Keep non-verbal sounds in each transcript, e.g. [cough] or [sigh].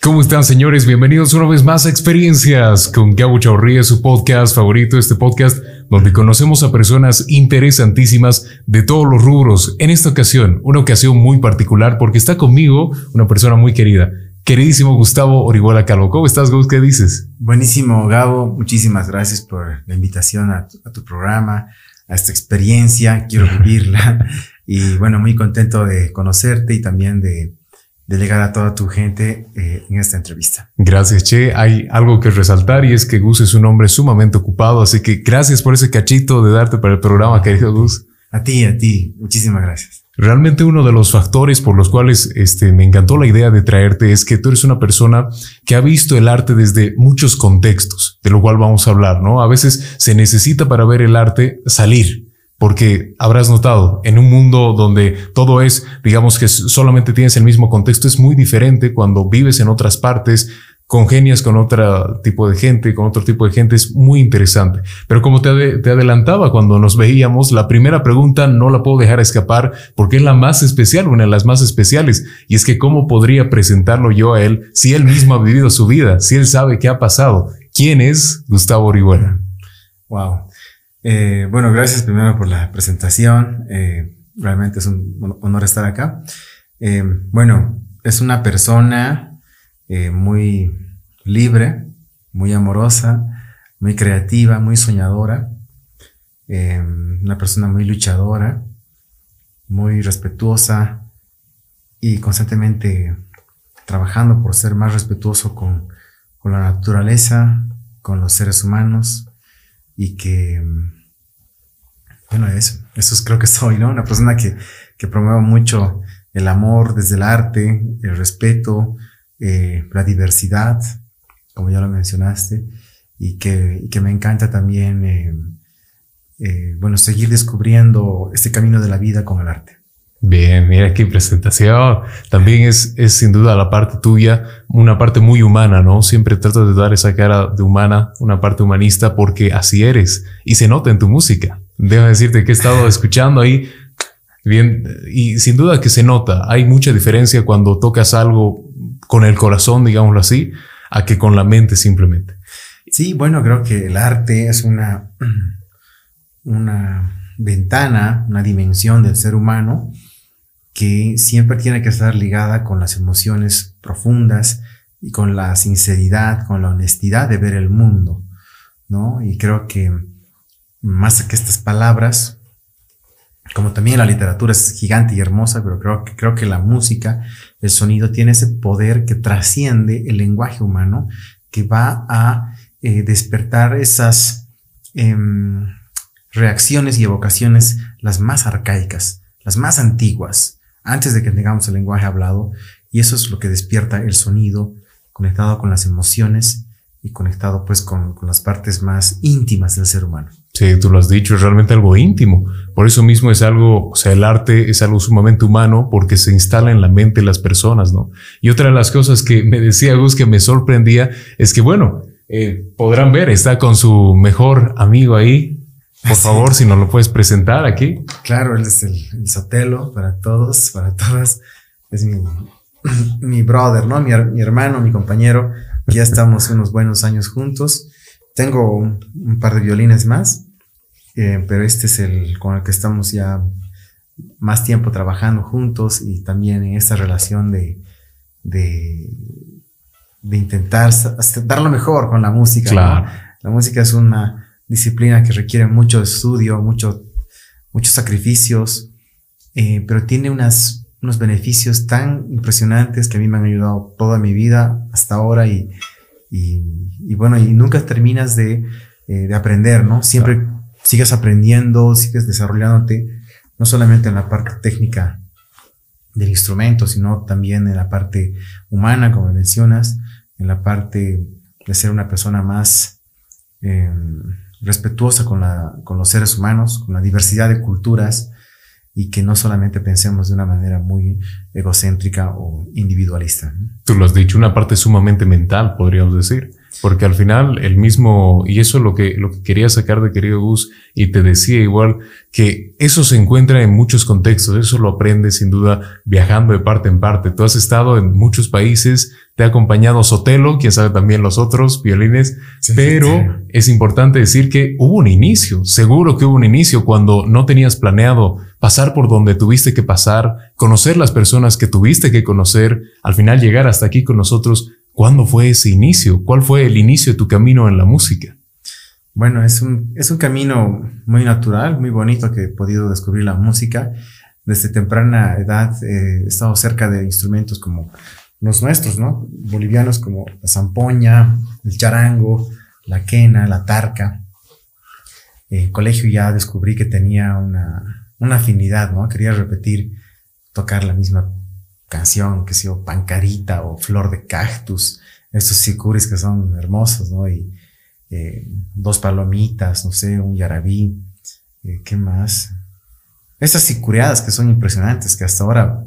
¿Cómo están, señores? Bienvenidos una vez más a Experiencias con Gabo Chaurría, su podcast favorito, este podcast donde conocemos a personas interesantísimas de todos los rubros. En esta ocasión, una ocasión muy particular porque está conmigo una persona muy querida. Queridísimo Gustavo Orihuela Calvo. ¿Cómo estás, Gus? ¿Qué dices? Buenísimo, Gabo. Muchísimas gracias por la invitación a tu, a tu programa, a esta experiencia. Quiero [laughs] vivirla. y bueno, muy contento de conocerte y también de delegar a toda tu gente eh, en esta entrevista. Gracias, Che. Hay algo que resaltar y es que Gus es un hombre sumamente ocupado, así que gracias por ese cachito de darte para el programa, querido Gus. A ti, a ti. Muchísimas gracias. Realmente uno de los factores por los cuales este, me encantó la idea de traerte es que tú eres una persona que ha visto el arte desde muchos contextos, de lo cual vamos a hablar, ¿no? A veces se necesita para ver el arte salir, porque habrás notado, en un mundo donde todo es, digamos que solamente tienes el mismo contexto, es muy diferente cuando vives en otras partes, congenias con otro tipo de gente, con otro tipo de gente, es muy interesante. Pero como te, adelantaba cuando nos veíamos, la primera pregunta no la puedo dejar escapar porque es la más especial, una de las más especiales, y es que cómo podría presentarlo yo a él si él mismo ha vivido su vida, si él sabe qué ha pasado. ¿Quién es Gustavo Orihuela? Wow. Eh, bueno, gracias primero por la presentación. Eh, realmente es un honor estar acá. Eh, bueno, es una persona eh, muy libre, muy amorosa, muy creativa, muy soñadora. Una persona muy luchadora, muy respetuosa y constantemente trabajando por ser más respetuoso con la naturaleza, con los seres humanos y que, bueno, eso, eso es, creo que soy, ¿no? Una persona que, que promueve mucho el amor desde el arte, el respeto, eh, la diversidad, como ya lo mencionaste, y que, y que me encanta también, eh, eh, bueno, seguir descubriendo este camino de la vida con el arte. Bien, mira qué presentación. También es, es sin duda la parte tuya, una parte muy humana, ¿no? Siempre trato de dar esa cara de humana, una parte humanista, porque así eres y se nota en tu música. Debo decirte que he estado escuchando ahí bien y sin duda que se nota. Hay mucha diferencia cuando tocas algo con el corazón, digámoslo así, a que con la mente simplemente. Sí, bueno, creo que el arte es una, [clears throat] una ventana, una dimensión del ser humano que siempre tiene que estar ligada con las emociones profundas y con la sinceridad, con la honestidad de ver el mundo, ¿no? Y creo que más que estas palabras, como también la literatura es gigante y hermosa, pero creo que, creo que la música, el sonido tiene ese poder que trasciende el lenguaje humano, que va a eh, despertar esas eh, reacciones y evocaciones las más arcaicas, las más antiguas, antes de que tengamos el lenguaje hablado, y eso es lo que despierta el sonido conectado con las emociones y conectado pues con, las partes más íntimas del ser humano. Sí, tú lo has dicho, es realmente algo íntimo. Por eso mismo es algo, o sea, el arte es algo sumamente humano porque se instala en la mente de las personas, ¿no? Y otra de las cosas que me decía Gus que me sorprendía es que, bueno, eh, podrán ver, está con su mejor amigo ahí. Por [laughs] favor, si nos lo puedes presentar aquí. Claro, él es el, el Sotelo para todos, para todas. Es mi, [clears throat] mi brother, ¿no? Mi, mi hermano, mi compañero. Ya estamos unos buenos años juntos. Tengo un, un par de violines más, eh, pero este es el con el que estamos ya más tiempo trabajando juntos y también en esta relación de, de, de intentar dar lo mejor con la música. Claro. ¿no? La música es una disciplina que requiere mucho estudio, mucho, muchos sacrificios, eh, pero tiene unas, unos beneficios tan impresionantes que a mí me han ayudado toda mi vida hasta ahora y, y, y bueno, y nunca terminas de, eh, de aprender, ¿no? Siempre claro. sigues aprendiendo, sigues desarrollándote, no solamente en la parte técnica del instrumento, sino también en la parte humana, como mencionas, en la parte de ser una persona más eh, respetuosa con, la, con los seres humanos, con la diversidad de culturas y que no solamente pensemos de una manera muy egocéntrica o individualista. Tú lo has dicho, una parte sumamente mental, podríamos decir, porque al final el mismo, y eso es lo que, lo que quería sacar de querido Gus, y te decía igual, que eso se encuentra en muchos contextos, eso lo aprendes sin duda viajando de parte en parte. Tú has estado en muchos países, te ha acompañado Sotelo, quién sabe también los otros violines, pero es importante decir que hubo un inicio, seguro que hubo un inicio cuando no tenías planeado pasar por donde tuviste que pasar, conocer las personas que tuviste que conocer, al final llegar hasta aquí con nosotros. ¿Cuándo fue ese inicio? ¿Cuál fue el inicio de tu camino en la música? Bueno, es un, es un camino muy natural, muy bonito que he podido descubrir la música. Desde temprana edad eh, he estado cerca de instrumentos como los nuestros, ¿no? Bolivianos como la zampoña, el charango, la quena, la tarca. En colegio ya descubrí que tenía una, una afinidad, ¿no? Quería repetir, tocar la misma canción, que sea pancarita o flor de cactus, estos sicuris que son hermosos, ¿no? Y eh, dos palomitas, no sé, un yarabí, eh, ¿qué más? Estas sicureadas que son impresionantes, que hasta ahora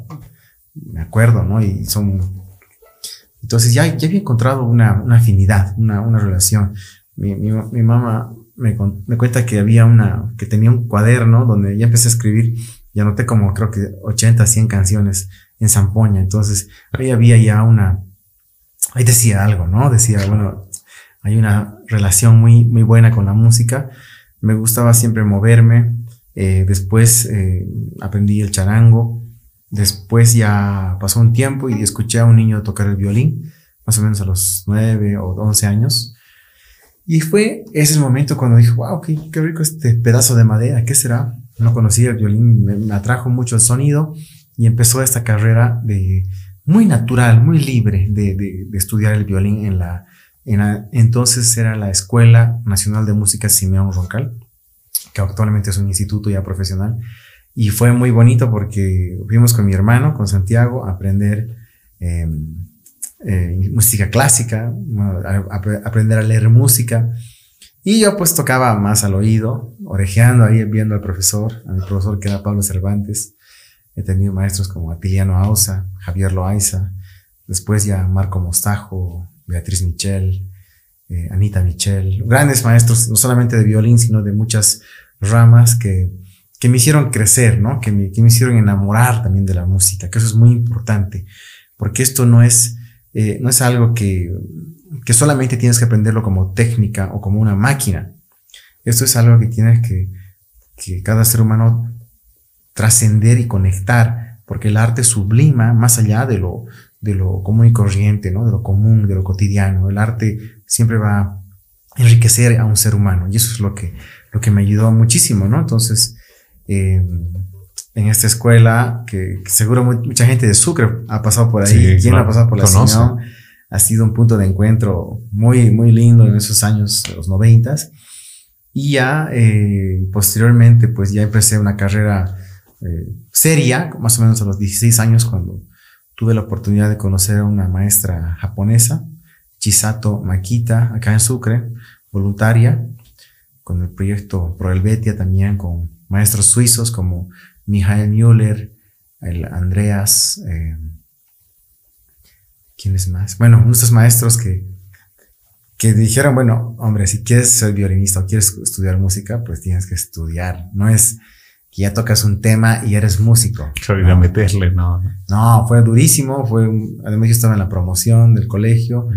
me acuerdo, ¿no? Y son... Entonces ya, ya había encontrado una, una afinidad, una, una relación. Mi, mi, mi mamá me, me, cuenta que había una, que tenía un cuaderno donde ya empecé a escribir y anoté como creo que 80, 100 canciones en zampoña. Entonces ahí había ya una, ahí decía algo, ¿no? Decía, bueno, hay una relación muy, muy buena con la música. Me gustaba siempre moverme. Eh, después eh, aprendí el charango. Después ya pasó un tiempo y escuché a un niño tocar el violín, más o menos a los 9 o 11 años. Y fue ese momento cuando dije, wow, qué, qué rico este pedazo de madera, ¿qué será? No conocía el violín, me, atrajo mucho el sonido y empezó esta carrera de muy natural, muy libre de, de, estudiar el violín en la, en entonces era la Escuela Nacional de Música Simeón Roncal, que actualmente es un instituto ya profesional. Y fue muy bonito porque fuimos con mi hermano, con Santiago, a aprender em, eh, música clásica, a, aprender a leer música. Y yo pues tocaba más al oído, orejeando ahí, viendo al profesor, a mi profesor que era Pablo Cervantes. He tenido maestros como Atiliano Ausa, Javier Loaiza, después ya Marco Mostajo, Beatriz Michel, eh, Anita Michel, grandes maestros, no solamente de violín, sino de muchas ramas que, que me hicieron crecer, ¿no? Que me, que me hicieron enamorar también de la música, que eso es muy importante, porque esto no es, eh, no es algo que, que solamente tienes que aprenderlo como técnica o como una máquina. Esto es algo que tienes que, que cada ser humano trascender y conectar, porque el arte sublima más allá de lo, de lo común y corriente, ¿no? De lo común, de lo cotidiano. El arte siempre va a enriquecer a un ser humano y eso es lo que, lo que me ayudó muchísimo, ¿no? Entonces, eh, en esta escuela, que, seguro mucha gente de Sucre ha pasado por ahí, ¿quién ha pasado por la ciudad? Ha sido un punto de encuentro muy, muy lindo en esos años, de los noventas. Y ya eh, posteriormente, pues ya empecé una carrera eh, seria, más o menos a los 16 años, cuando tuve la oportunidad de conocer a una maestra japonesa, Chisato Makita, acá en Sucre, voluntaria, con el proyecto Proelvetia también, con maestros suizos como Michael Müller, el Andreas, eh, ¿quiénes más? Bueno, nuestros maestros que, que dijeron, bueno, hombre, si quieres ser violinista o quieres estudiar música, pues tienes que estudiar. No es que ya tocas un tema y eres músico. ¿no? meterle, no. No, fue durísimo, fue, además yo estaba en la promoción del colegio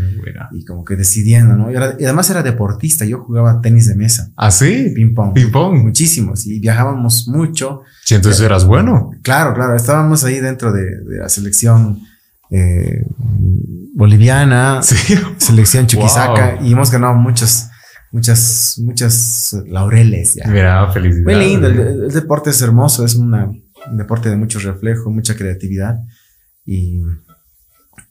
y como que decidiendo, ¿no? Y, además era deportista, yo jugaba tenis de mesa. ¿Ah, sí? Ping pong. Ping pong. Muchísimos y viajábamos mucho. Sí, entonces eras bueno. Claro, claro, estábamos ahí dentro de, la selección eh, boliviana, ¿Sí? selección [laughs] Chuquisaca y hemos ganado muchos muchas, muchas laureles. Ya. Mira, felicidad. Muy lindo, el, deporte es hermoso, es una, un deporte de mucho reflejo, mucha creatividad. Y,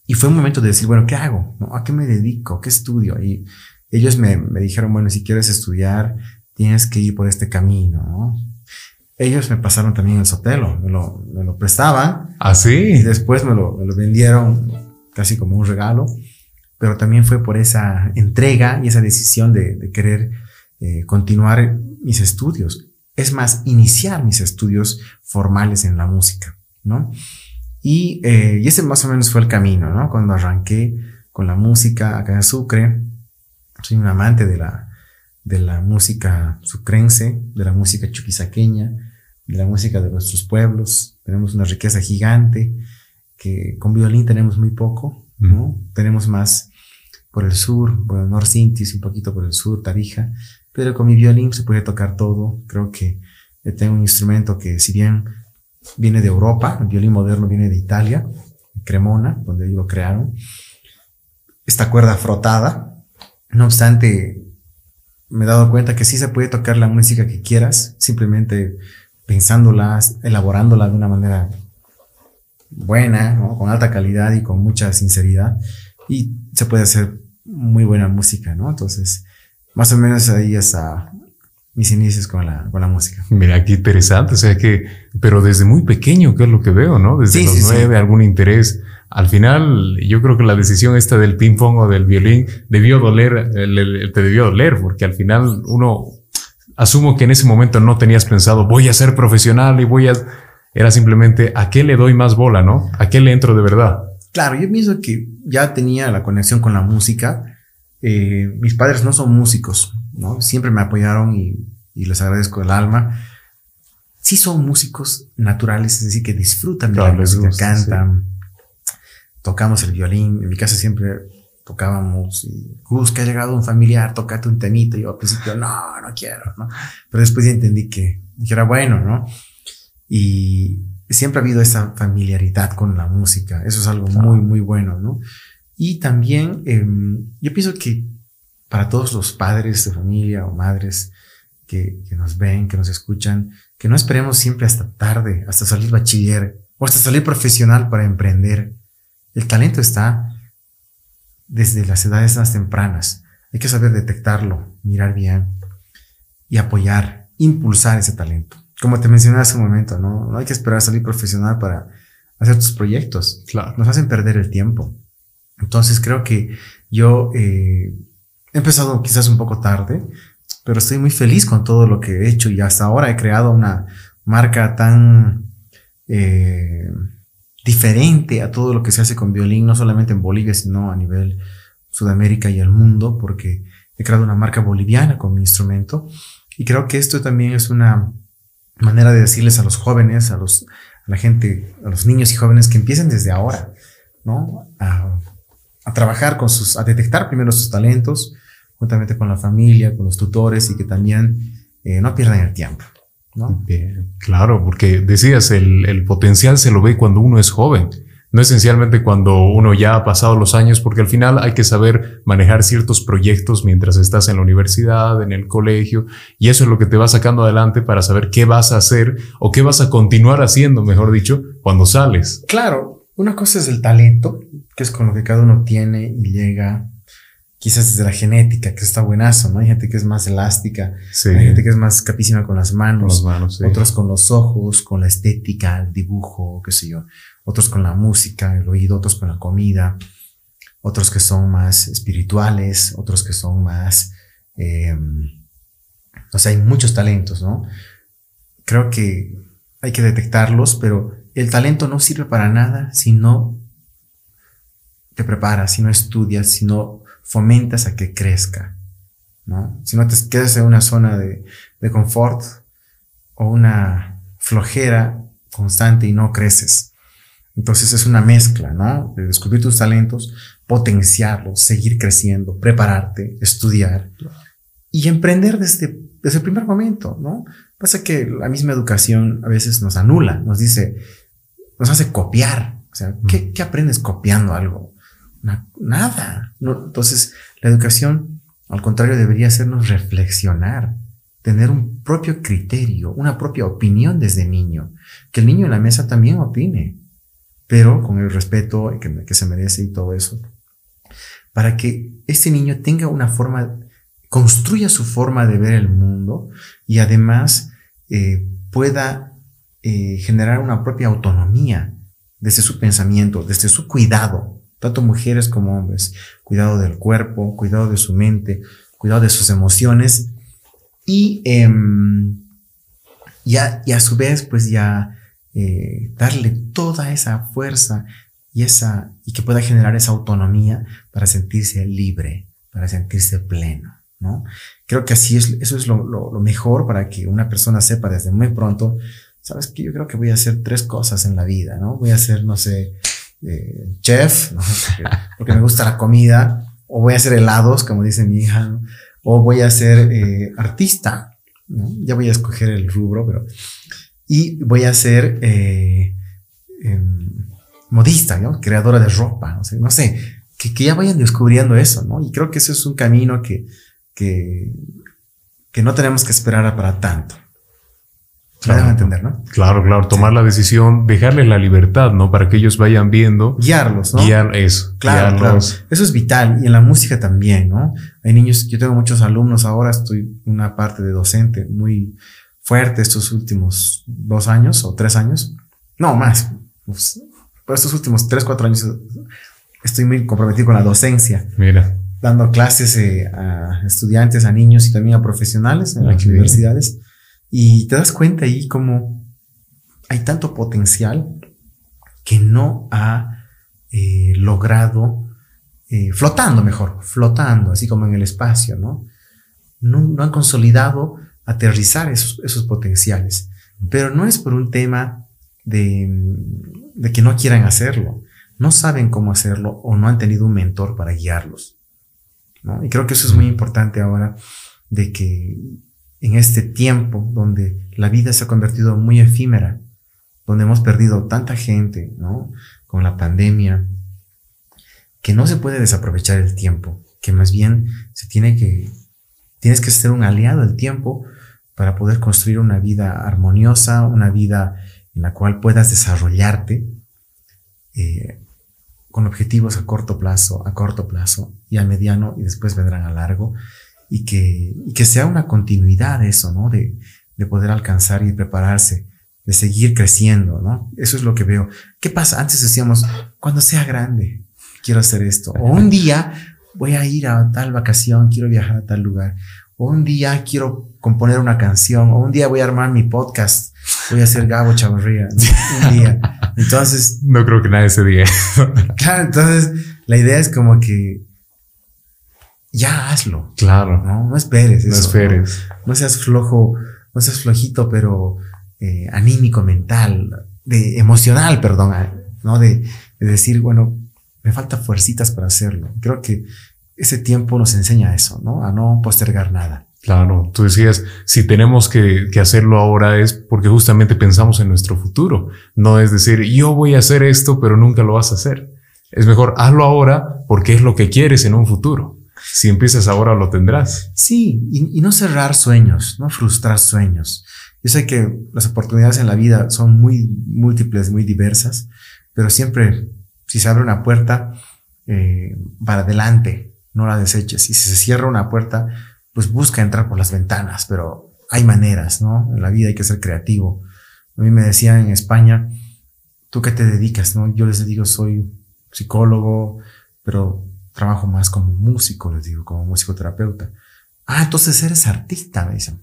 y fue un momento de decir, bueno, ¿qué hago? ¿A qué me dedico? ¿Qué estudio? Y ellos me, me dijeron, bueno, si quieres estudiar, tienes que ir por este camino, ¿no? Ellos me pasaron también el sotelo, me lo, me lo prestaban. ¿Ah, sí? Y después me lo, me lo vendieron casi como un regalo pero también fue por esa entrega y esa decisión de, querer eh, continuar mis estudios. Es más, iniciar mis estudios formales en la música, ¿no? Y, eh, y ese más o menos fue el camino, ¿no? Cuando arranqué con la música acá en Sucre, soy un amante de la, de la música sucrense, de la música chuquisaqueña, de la música de nuestros pueblos. Tenemos una riqueza gigante que con violín tenemos muy poco ¿no? Tenemos más por el sur, bueno, Norcintis, un poquito por el sur, Tarija, pero con mi violín se puede tocar todo. Creo que tengo un instrumento que si bien viene de Europa, el violín moderno viene de Italia, Cremona, donde lo crearon, esta cuerda frotada, no obstante, me he dado cuenta que sí se puede tocar la música que quieras, simplemente pensándola, elaborándola de una manera buena, con alta calidad y con mucha sinceridad, y se puede hacer muy buena música, ¿no? Entonces, más o menos ahí está mis inicios con la, con la música. Mira, qué interesante, o sea que, pero desde muy pequeño, que es lo que veo, ¿no? Desde los nueve, algún interés. Al final, yo creo que la decisión esta del ping pong o del violín debió doler, te debió doler, porque al final uno, asumo que en ese momento no tenías pensado, voy a ser profesional y voy a, era simplemente, ¿a qué le doy más bola, no? ¿A qué le entro de verdad? Claro, yo pienso que ya tenía la conexión con la música. Eh, mis padres no son músicos, ¿no? Siempre me apoyaron y, les agradezco el alma. Sí son músicos naturales, es decir, que disfrutan de la música, cantan, tocamos el violín. En mi casa siempre tocábamos y, Gus, que ha llegado un familiar, tocate un temito. Y yo al principio, no, no quiero, ¿no? Pero después ya entendí que, que era bueno, ¿no? Y, siempre ha habido esa familiaridad con la música. Eso es algo muy, muy bueno, ¿no? Y también em, yo pienso que para todos los padres de familia o madres que, que, nos ven, que nos escuchan, que no esperemos siempre hasta tarde, hasta salir bachiller o hasta salir profesional para emprender. El talento está desde las edades más tempranas. Hay que saber detectarlo, mirar bien y apoyar, impulsar ese talento como te mencioné hace un momento, ¿no? No hay que esperar a salir profesional para hacer tus proyectos. Claro. Nos hacen perder el tiempo. Entonces creo que yo eh, he empezado quizás un poco tarde, pero estoy muy feliz con todo lo que he hecho y hasta ahora he creado una marca tan eh, diferente a todo lo que se hace con violín, no solamente en Bolivia, sino a nivel Sudamérica y el mundo, porque he creado una marca boliviana con mi instrumento. Y creo que esto también es una manera de decirles a los jóvenes, a, los, a la gente, a los niños y jóvenes que empiecen desde ahora, ¿no? A, trabajar con sus, a detectar primero sus talentos, juntamente con la familia, con los tutores y que también eh, no pierdan el tiempo. ¿no? claro, porque decías, el, el potencial se lo ve cuando uno es joven no esencialmente cuando uno ya ha pasado los años, porque al final hay que saber manejar ciertos proyectos mientras estás en la universidad, en el colegio, y eso es lo que te va sacando adelante para saber qué vas a hacer o qué vas a continuar haciendo, mejor dicho, cuando sales. Claro, una cosa es el talento, que es con lo que cada uno tiene y llega quizás desde la genética, que está buenazo, ¿no? Hay gente que es más elástica, hay gente que es más capísima con las manos, otros con los ojos, con la estética, el dibujo, qué sé yo otros con la música, el oído, otros con la comida, otros que son más espirituales, otros que son más... Eh, o sea, hay muchos talentos, ¿no? Creo que hay que detectarlos, pero el talento no sirve para nada si no te preparas, si no estudias, si no fomentas a que crezca, ¿no? Si no te quedas en una zona de, de confort o una flojera constante y no creces. Entonces es una mezcla, ¿no? De descubrir tus talentos, potenciarlos, seguir creciendo, prepararte, estudiar y emprender desde, desde el primer momento, ¿no? Pasa que la misma educación a veces nos anula, nos dice, nos hace copiar. O sea, ¿qué, qué aprendes copiando algo? nada. ¿no? Entonces, la educación, al contrario, debería hacernos reflexionar, tener un propio criterio, una propia opinión desde niño. Que el niño en la mesa también opine pero con el respeto que, se merece y todo eso, para que este niño tenga una forma, construya su forma de ver el mundo y además eh, pueda eh, generar una propia autonomía desde su pensamiento, desde su cuidado, tanto mujeres como hombres, cuidado del cuerpo, cuidado de su mente, cuidado de sus emociones. Y, ya, y a su vez pues ya eh, darle toda esa fuerza y, esa, y que pueda generar esa autonomía para sentirse libre, para sentirse pleno. ¿no? Creo que así es, eso es lo, lo, mejor para que una persona sepa desde muy pronto, sabes que yo creo que voy a hacer tres cosas en la vida, ¿no? Voy a ser, no sé, eh, chef, porque, me gusta la comida, o voy a hacer helados, como dice mi hija, o voy a ser eh, artista, ya voy a escoger el rubro, pero, y voy a ser em, modista, ¿no? creadora de ropa, no sé, no sé que, que, ya vayan descubriendo eso, ¿no? Y creo que eso es un camino que, que, que no tenemos que esperar para tanto. Claro, entender, ¿no? Claro, claro, tomar la decisión, dejarles la libertad, ¿no? Para que ellos vayan viendo. Guiarlos, ¿no? Guiar eso. Claro, claro. Eso es vital. Y en la música también, ¿no? Hay niños, yo tengo muchos alumnos ahora, estoy una parte de docente muy fuerte estos últimos dos años o tres años. No, más. Pues, por estos últimos tres, cuatro años estoy muy comprometido con la docencia. Mira. Dando clases eh, a estudiantes, a niños y también a profesionales en las universidades. Y te das cuenta ahí como hay tanto potencial que no ha eh, logrado, eh, flotando mejor, flotando, así como en el espacio, ¿no? No, han consolidado aterrizar esos, esos, potenciales. Pero no es por un tema de, de que no quieran hacerlo, no saben cómo hacerlo o no han tenido un mentor para guiarlos. ¿no? Y creo que eso es muy importante ahora, de que en este tiempo donde la vida se ha convertido muy efímera, donde hemos perdido tanta gente, ¿no? Con la pandemia, que no se puede desaprovechar el tiempo, que más bien se tiene que, tienes que ser un aliado del tiempo para poder construir una vida armoniosa, una vida en la cual puedas desarrollarte eh, con objetivos a corto plazo, a corto plazo y a mediano y después vendrán a largo y que, que sea una continuidad eso, ¿no? De, de poder alcanzar y prepararse, de seguir creciendo, ¿no? Eso es lo que veo. ¿Qué pasa? Antes decíamos, cuando sea grande, quiero hacer esto. O un día voy a ir a tal vacación, quiero viajar a tal lugar. Un día quiero componer una canción. O un día voy a armar mi podcast. Voy a hacer Gabo Chavarría. Un [laughs] día. Entonces. No creo que nadie se diga. [laughs] claro, entonces la idea es como que ya hazlo. Claro. No, no esperes. no esperes. ¿no? seas flojo, no seas flojito, pero eh, anímico, mental, de emocional, perdón, ¿no? De, decir, bueno, me falta fuercitas para hacerlo. Creo que ese tiempo nos enseña eso, ¿no? A no postergar nada. Claro, tú decías, si tenemos que, que, hacerlo ahora es porque justamente pensamos en nuestro futuro. No es decir, yo voy a hacer esto, pero nunca lo vas a hacer. Es mejor hazlo ahora porque es lo que quieres en un futuro. Si empiezas ahora, lo tendrás. Sí, y, no cerrar sueños, no frustrar sueños. Yo sé que las oportunidades en la vida son muy múltiples, muy diversas, pero siempre, si se abre una puerta, eh, para adelante, no la deseches. Y si se cierra una puerta, pues busca entrar por las ventanas, pero hay maneras, ¿no? En la vida hay que ser creativo. A mí me decían en España, ¿tú qué te dedicas? ¿no? Yo les digo, soy psicólogo, pero trabajo más como músico, les digo, como músico terapeuta. Ah, entonces eres artista, me dicen.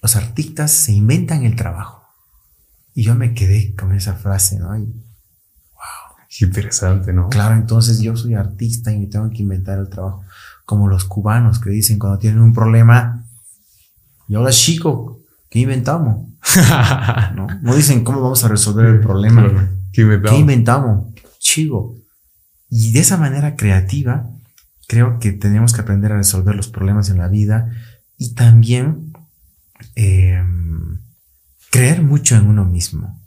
Los artistas se inventan el trabajo. Y yo me quedé con esa frase, ¿no? Qué interesante, ¿no? Claro, entonces yo soy artista y me tengo que inventar el trabajo. Como los cubanos que dicen cuando tienen un problema, y ahora chico, ¿qué inventamos? [laughs] ¿No? no dicen cómo vamos a resolver el problema. ¿Qué inventamos? ¿Qué inventamos? Chico, y de esa manera creativa, creo que tenemos que aprender a resolver los problemas en la vida y también em, creer mucho en uno mismo.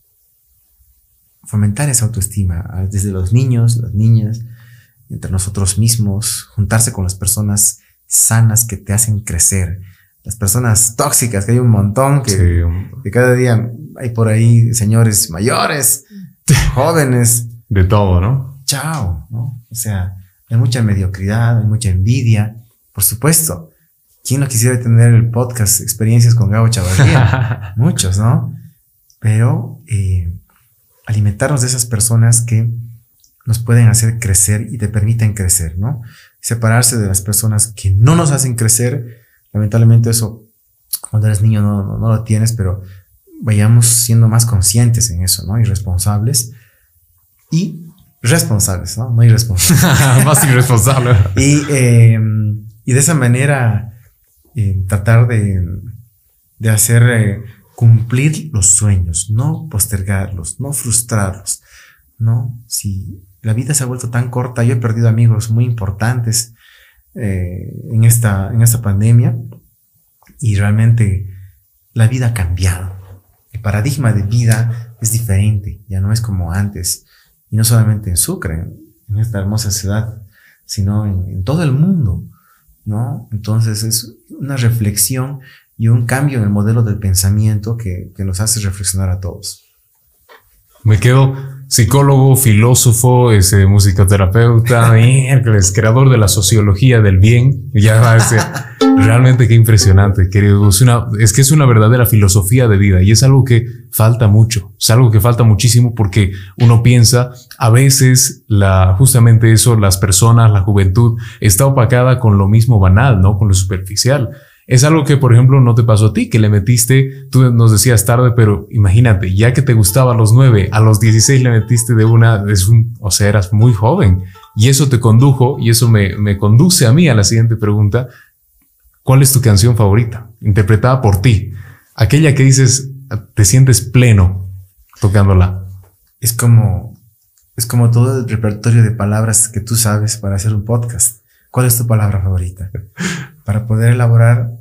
Fomentar esa autoestima desde los niños, las niñas, entre nosotros mismos, juntarse con las personas sanas que te hacen crecer. Las personas tóxicas, que hay un montón, que, que cada día hay por ahí señores mayores, [laughs] jóvenes. De todo, ¿no? chao, ¿no? O sea, hay mucha mediocridad, hay mucha envidia, por supuesto. ¿Quién no quisiera tener el podcast Experiencias con Gabo Chavarría? [laughs] Muchos, ¿no? Pero eh, alimentarnos de esas personas que nos pueden hacer crecer y te permiten crecer, ¿no? Separarse de las personas que no nos hacen crecer. Lamentablemente eso, cuando eres niño no, no, no lo tienes, pero vayamos siendo más conscientes en eso, ¿no? Y responsables. Y responsables, ¿no? No irresponsables. [laughs] Más irresponsable. y, em, y de esa manera eh, tratar de, de hacer eh, cumplir los sueños, no postergarlos, no frustrarlos, ¿no? Si la vida se ha vuelto tan corta, yo he perdido amigos muy importantes eh, en, esta, en esta pandemia y realmente la vida ha cambiado. El paradigma de vida es diferente, ya no es como antes. Y no solamente en Sucre, en esta hermosa ciudad, sino en, todo el mundo, ¿no? Entonces es una reflexión y un cambio en el modelo del pensamiento que, que nos hace reflexionar a todos. Me quedo psicólogo, filósofo, ese musicoterapeuta, [laughs] miércoles, creador de la sociología del bien. Ya va a ser realmente qué impresionante, querido. Es, una, es que es una verdadera filosofía de vida y es algo que falta mucho. Es algo que falta muchísimo porque uno piensa a veces la, justamente eso, las personas, la juventud está opacada con lo mismo banal, ¿no? Con lo superficial. Es algo que, por ejemplo, no te pasó a ti, que le metiste, tú nos decías tarde, pero imagínate, ya que te gustaba a los nueve, a los 16 le metiste de una, es un, o sea, eras muy joven. Y eso te condujo, y eso me, me conduce a mí a la siguiente pregunta. ¿Cuál es tu canción favorita? Interpretada por ti. Aquella que dices, te sientes pleno tocándola. Es como, es como todo el repertorio de palabras que tú sabes para hacer un podcast. ¿Cuál es tu palabra favorita? [laughs] Para poder elaborar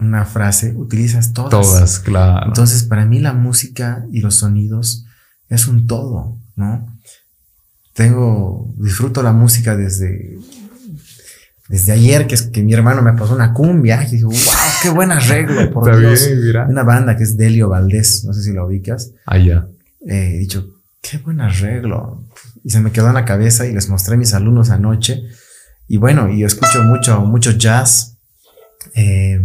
una frase, utilizas todas. Todas, claro. Entonces, para mí la música y los sonidos es un todo, ¿no? Tengo, disfruto la música desde, desde ayer, que es que mi hermano me pasó una cumbia, y digo, wow, qué buen arreglo, por [laughs] Dios. Una banda que es Delio Valdés, no sé si la ubicas. Ah, ya. Eh, he dicho, qué buen arreglo. Y se me quedó en la cabeza y les mostré a mis alumnos anoche y bueno, yo escucho mucho, mucho jazz. Eh,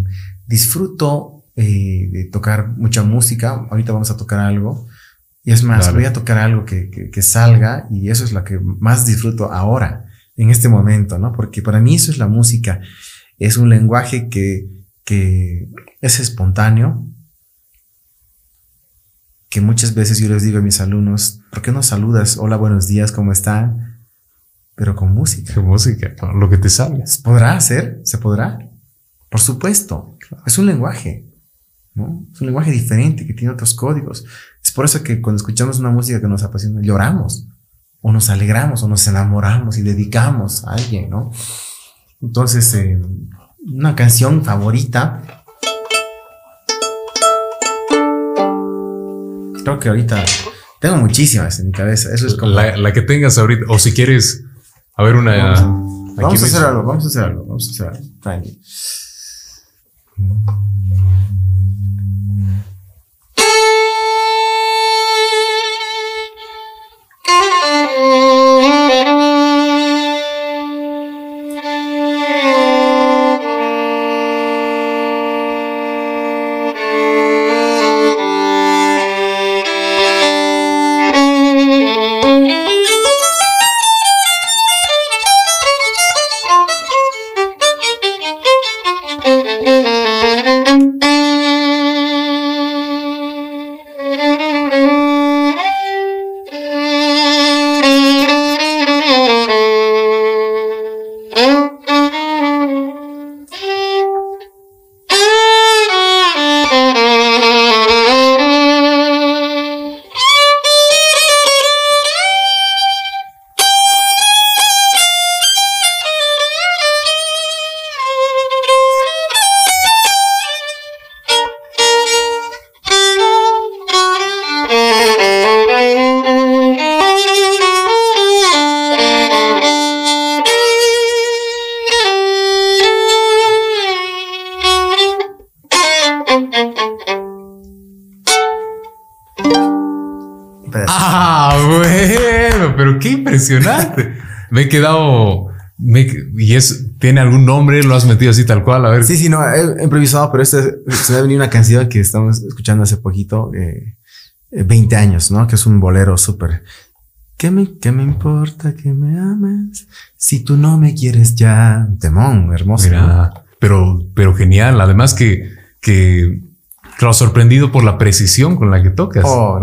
disfruto eh, de tocar mucha música. Ahorita vamos a tocar algo. Y es más, voy a tocar algo que, que, salga y eso es lo que más disfruto ahora, en este momento, ¿no? Porque para mí eso es la música. Es un lenguaje que, que es espontáneo, que muchas veces yo les digo a mis alumnos, ¿por qué no saludas? Hola, buenos días, ¿cómo están? pero con música. Con música, lo que te salga. ¿Podrá hacer? ¿Se podrá? Por supuesto. Es un lenguaje, ¿no? Es un lenguaje diferente que tiene otros códigos. Es por eso que cuando escuchamos una música que nos apasiona, lloramos, o nos alegramos, o nos enamoramos y dedicamos a alguien, ¿no? Entonces, eh, una canción favorita. Creo que ahorita tengo muchísimas en mi cabeza. Eso es como. La, la que tengas ahorita, o si quieres a ver, una. Vamos, a, hacer algo, vamos a hacer algo, vamos a hacer algo. Impresionante. He quedado. y es, tiene algún nombre, lo has metido así tal cual, a ver. Sí, sí, no, he improvisado, pero este se me ha venido una canción que estamos escuchando hace poquito, eh, 20 años, ¿no? Que es un bolero súper. ¿Qué me, ¿Qué me importa que me ames? Si tú no me quieres ya. Temón, hermoso. pero, pero genial. Además que, que, claro, sorprendido por la precisión con la que tocas. Oh,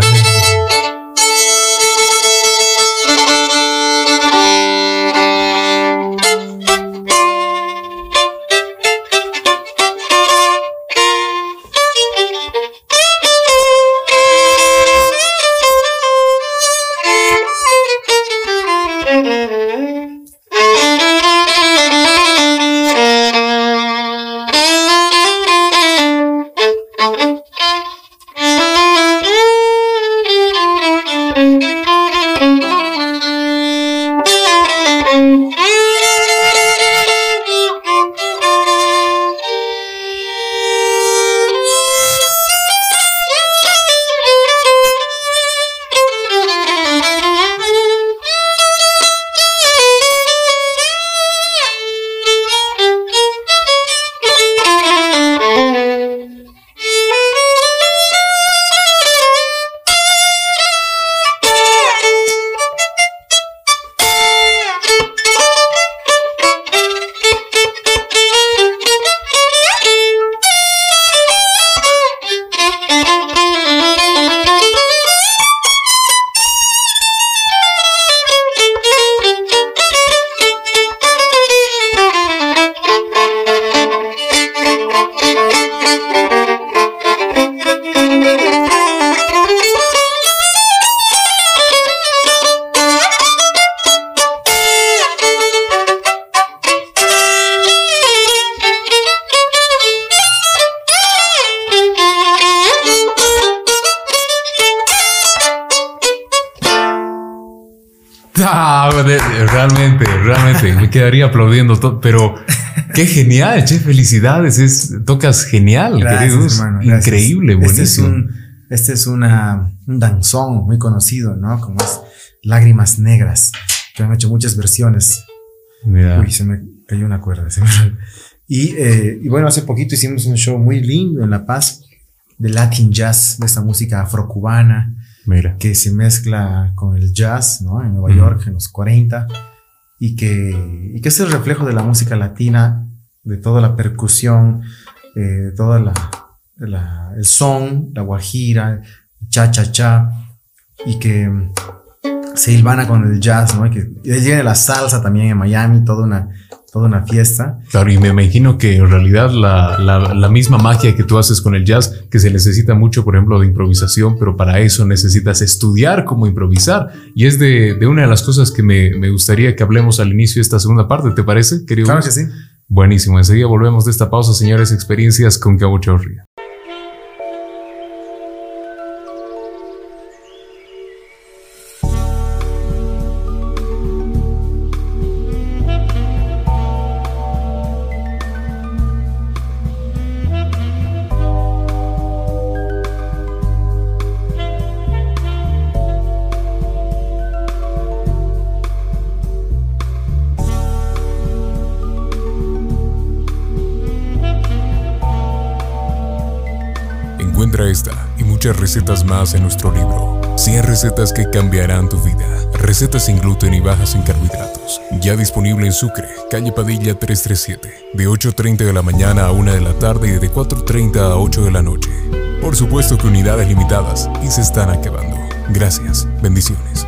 quedaría aplaudiendo todo, pero qué genial, che, felicidades, es, tocas genial, gracias, hermano, increíble, este Es un, este es una, un danzón muy conocido, ¿no? Como es Lágrimas Negras, que han hecho muchas versiones. Uy, se me cayó una cuerda. Y, eh, y bueno, hace poquito hicimos un show muy lindo en La Paz de Latin Jazz, de esta música afrocubana, Mira. que se mezcla con el jazz, ¿no? En Nueva York, en los 40, y que, y que es el reflejo de la música latina, de toda la percusión, eh, toda la, el son, la guajira, cha cha cha, y que se hilvana con el jazz, ¿no? Y que tiene la salsa también en Miami, toda una, toda una fiesta. Claro, y me imagino que en realidad la, la, misma magia que tú haces con el jazz, que se necesita mucho, por ejemplo, de improvisación, pero para eso necesitas estudiar cómo improvisar. Y es de, de una de las cosas que me, me, gustaría que hablemos al inicio de esta segunda parte, ¿te parece, querido? Claro que sí. Buenísimo, enseguida volvemos de esta pausa, señores, experiencias con Cabo Chorria. Recetas más en nuestro libro. 100 recetas que cambiarán tu vida. Recetas sin gluten y bajas en carbohidratos. Ya disponible en Sucre, calle Padilla 337. De 8.30 de la mañana a 1 de la tarde y de 4.30 a 8 de la noche. Por supuesto que unidades limitadas y se están acabando. Gracias. Bendiciones.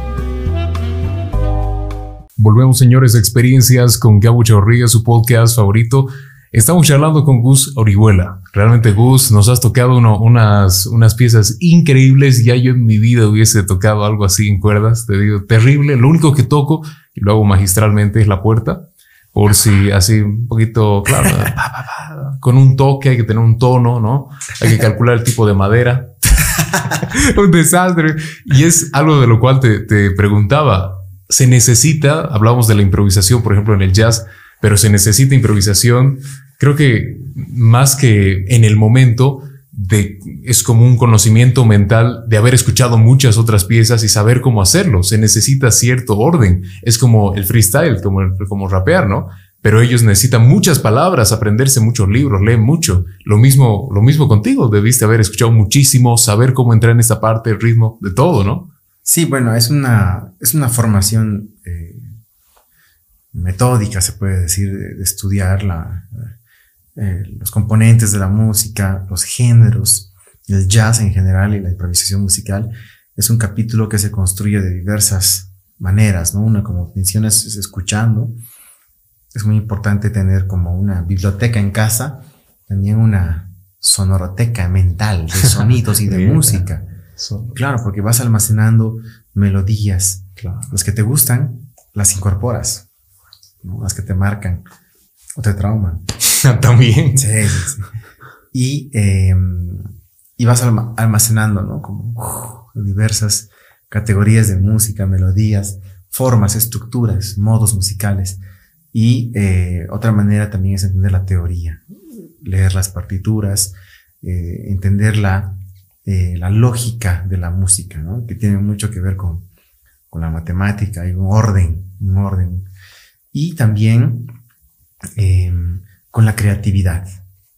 Volvemos, señores, a experiencias con Gabo Chorría, su podcast favorito. Estamos charlando con Gus Orihuela. Realmente, Gus, nos has tocado unas, unas piezas increíbles. Ya yo en mi vida hubiese tocado algo así en cuerdas. Te digo, terrible. Lo único que toco, y lo hago magistralmente, es la puerta. Por si así un poquito, claro, [laughs] con un toque hay que tener un tono, ¿no? Hay que calcular el tipo de madera. [laughs] un desastre. Y es algo de lo cual te, te preguntaba. Se necesita, hablamos de la improvisación, por ejemplo, en el jazz, pero se necesita improvisación creo que más que en el momento, de, es como un conocimiento mental de haber escuchado muchas otras piezas y saber cómo hacerlo. Se necesita cierto orden. Es como el freestyle, como, como rapear, ¿no? Pero ellos necesitan muchas palabras, aprenderse muchos libros, leen mucho. Lo mismo, lo mismo contigo. Debiste haber escuchado muchísimo, saber cómo entrar en esta parte, el ritmo, de todo, ¿no? Sí, bueno, es una, es una formación eh, metódica, se puede decir, de, de estudiar la, eh, los componentes de la música, los géneros, el jazz en general y la improvisación musical, es un capítulo que se construye de diversas maneras, ¿no? Una, como mencionas, es escuchando. Es muy importante tener como una biblioteca en casa, también una sonoroteca mental de [laughs] sonidos y de música. Claro, porque vas almacenando melodías. Claro. Las que te gustan, las incorporas. Las que te marcan o te trauman. [laughs] También. Sí, sí, sí. Y, em, y vas almacenando, ¿no? Como diversas categorías de música, melodías, formas, estructuras, modos musicales. Y eh, otra manera también es entender la teoría, leer las partituras, eh, entender la, eh, la lógica de la música, ¿no? que tiene mucho que ver con, con la matemática, hay un orden, un orden. Y también em, con la creatividad,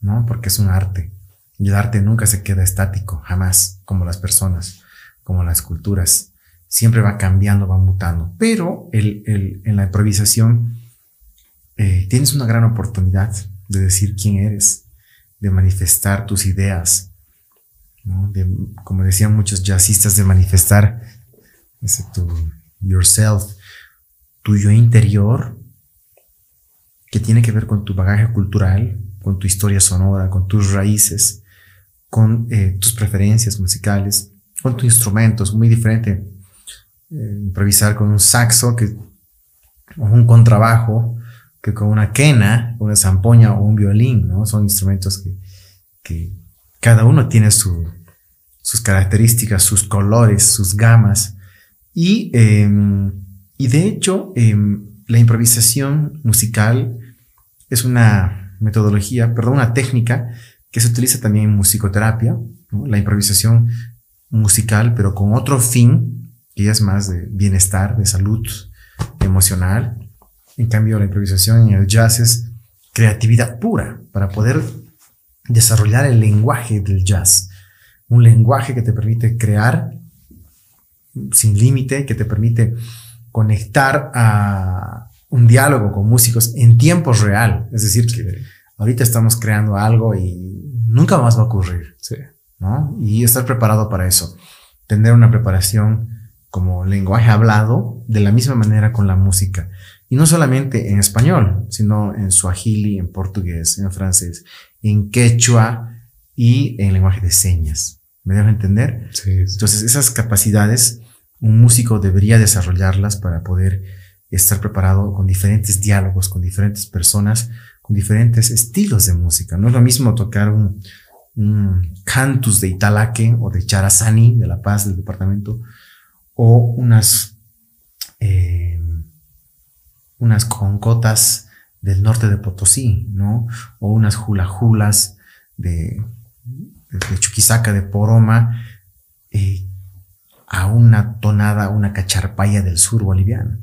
¿no? Porque es un arte. Y el arte nunca se queda estático, jamás, como las personas, como las culturas. Siempre va cambiando, va mutando. Pero el, en la improvisación eh, tienes una gran oportunidad de decir quién eres, de manifestar tus ideas, ¿no? de, como decían muchos jazzistas, de manifestar ese tu yourself, tu yo interior, que tiene que ver con tu bagaje cultural, con tu historia sonora, con tus raíces, con eh, tus preferencias musicales, con tu instrumento. Es muy diferente eh, improvisar con un saxo que, o un contrabajo que con una quena, una zampoña o un violín, ¿no? Son instrumentos que, que cada uno tiene su, sus características, sus colores, sus gamas. Y, em, y de hecho, em, la improvisación musical es una metodología, perdón, una técnica que se utiliza también en musicoterapia, la improvisación musical, pero con otro fin, que es más de bienestar, de salud emocional. En cambio, la improvisación en el jazz es creatividad pura para poder desarrollar el lenguaje del jazz. Un lenguaje que te permite crear sin límite, que te permite conectar a un diálogo con músicos en tiempo real. Es decir, que ahorita estamos creando algo y nunca más va a ocurrir. ¿no? Y estar preparado para eso. Tener una preparación como lenguaje hablado de la misma manera con la música. Y no solamente en español, sino en suajili, en portugués, en francés, en quechua y en lenguaje de señas. ¿Me dejo entender? Sí, Entonces, esas capacidades, un músico debería desarrollarlas para poder estar preparado con diferentes diálogos, con diferentes personas, con diferentes estilos de música. No es lo mismo tocar un, cantus de Italaque o de Charazani, de La Paz, del departamento, o unas, eh, unas concotas del norte de Potosí, ¿no? O unas julajulas de, de, Chuquisaca, de Poroma, eh, a una tonada, una cacharpaya del sur boliviano.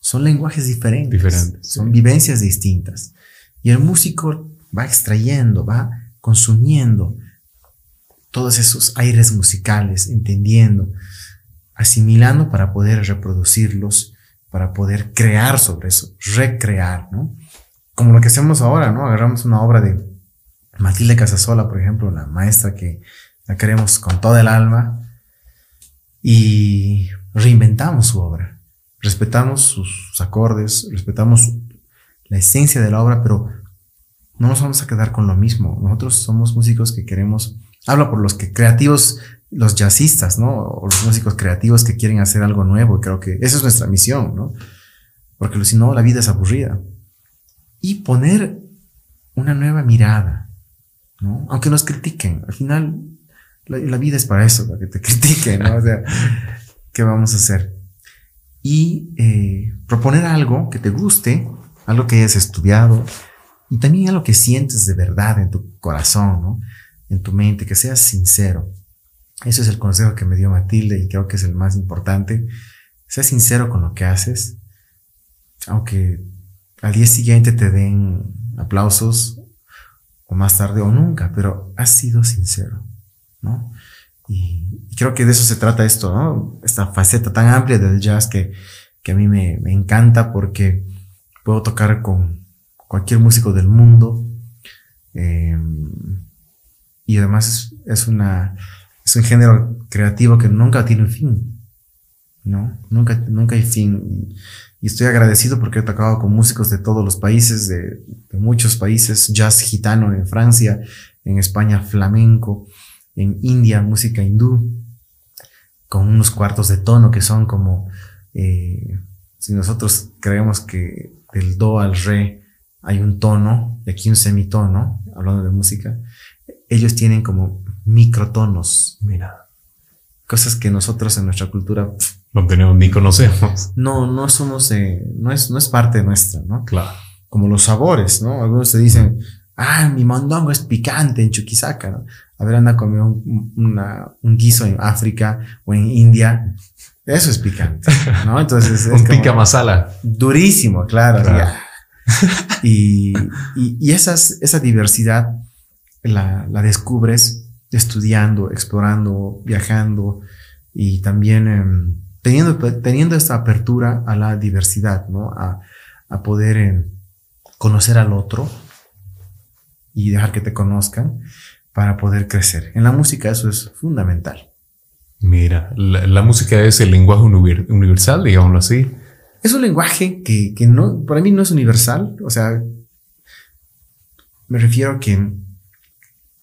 Son lenguajes diferentes, diferentes son vivencias distintas. Y el músico va extrayendo, va consumiendo todos esos aires musicales, entendiendo, asimilando para poder reproducirlos, para poder crear sobre eso, recrear, ¿no? Como lo que hacemos ahora, ¿no? Agarramos una obra de Matilde Casasola, por ejemplo, la maestra que la queremos con toda el alma y reinventamos su obra, respetamos sus, acordes, respetamos la esencia de la obra, pero no nos vamos a quedar con lo mismo. Nosotros somos músicos que queremos, hablo por los que creativos, los jazzistas, ¿no? O los músicos creativos que quieren hacer algo nuevo. Creo que esa es nuestra misión, ¿no? Porque si no, la vida es aburrida. Y poner una nueva mirada, ¿no? Aunque nos critiquen, al final la, vida es para eso, para que te [laughs] critiquen, ¿no? O sea, ¿qué vamos a hacer? Y eh, proponer algo que te guste, algo que hayas estudiado y también algo que sientes de verdad en tu corazón, ¿no? En tu mente, que seas sincero. Ese es el consejo que me dio Matilde y creo que es el más importante. Sea sincero con lo que haces, aunque al día siguiente te den aplausos o más tarde o nunca, pero has sido sincero. Y, creo que de eso se trata esto. Esta faceta tan amplia del jazz que, que a mí me, encanta porque puedo tocar con cualquier músico del mundo. Eh, y además es, una, es un género creativo que nunca tiene fin, ¿no? Nunca, nunca hay fin. Y, estoy agradecido porque he tocado con músicos de todos los países, de, de muchos países, jazz gitano en Francia, en España flamenco, en India, música hindú, con unos cuartos de tono que son como, eh, si nosotros creemos que del do al re hay un tono, y aquí un semitono, hablando de música, ellos tienen como microtonos. Mira. Cosas que nosotros en nuestra cultura no tenemos ni conocemos. No, no somos, eh, no, es, no es parte nuestra, ¿no? Claro. Como los sabores, ¿no? Algunos te dicen, ah, mi mondongo es picante en Chuquisaca, ¿no? A ver, anda a comer un, un guiso en África o en India. Eso es picante, ¿no? [laughs] Entonces es un pica masala. Durísimo, claro. Y, y, y esas, esa diversidad la, la, descubres estudiando, explorando, viajando y también em, teniendo, teniendo esta apertura a la diversidad, ¿no? A, a poder em, conocer al otro y dejar que te conozcan para poder crecer. En la música eso es fundamental. Mira, la, música es el lenguaje universal, digámoslo así. Es un lenguaje que, que, no, para mí no es universal. O sea, me refiero a que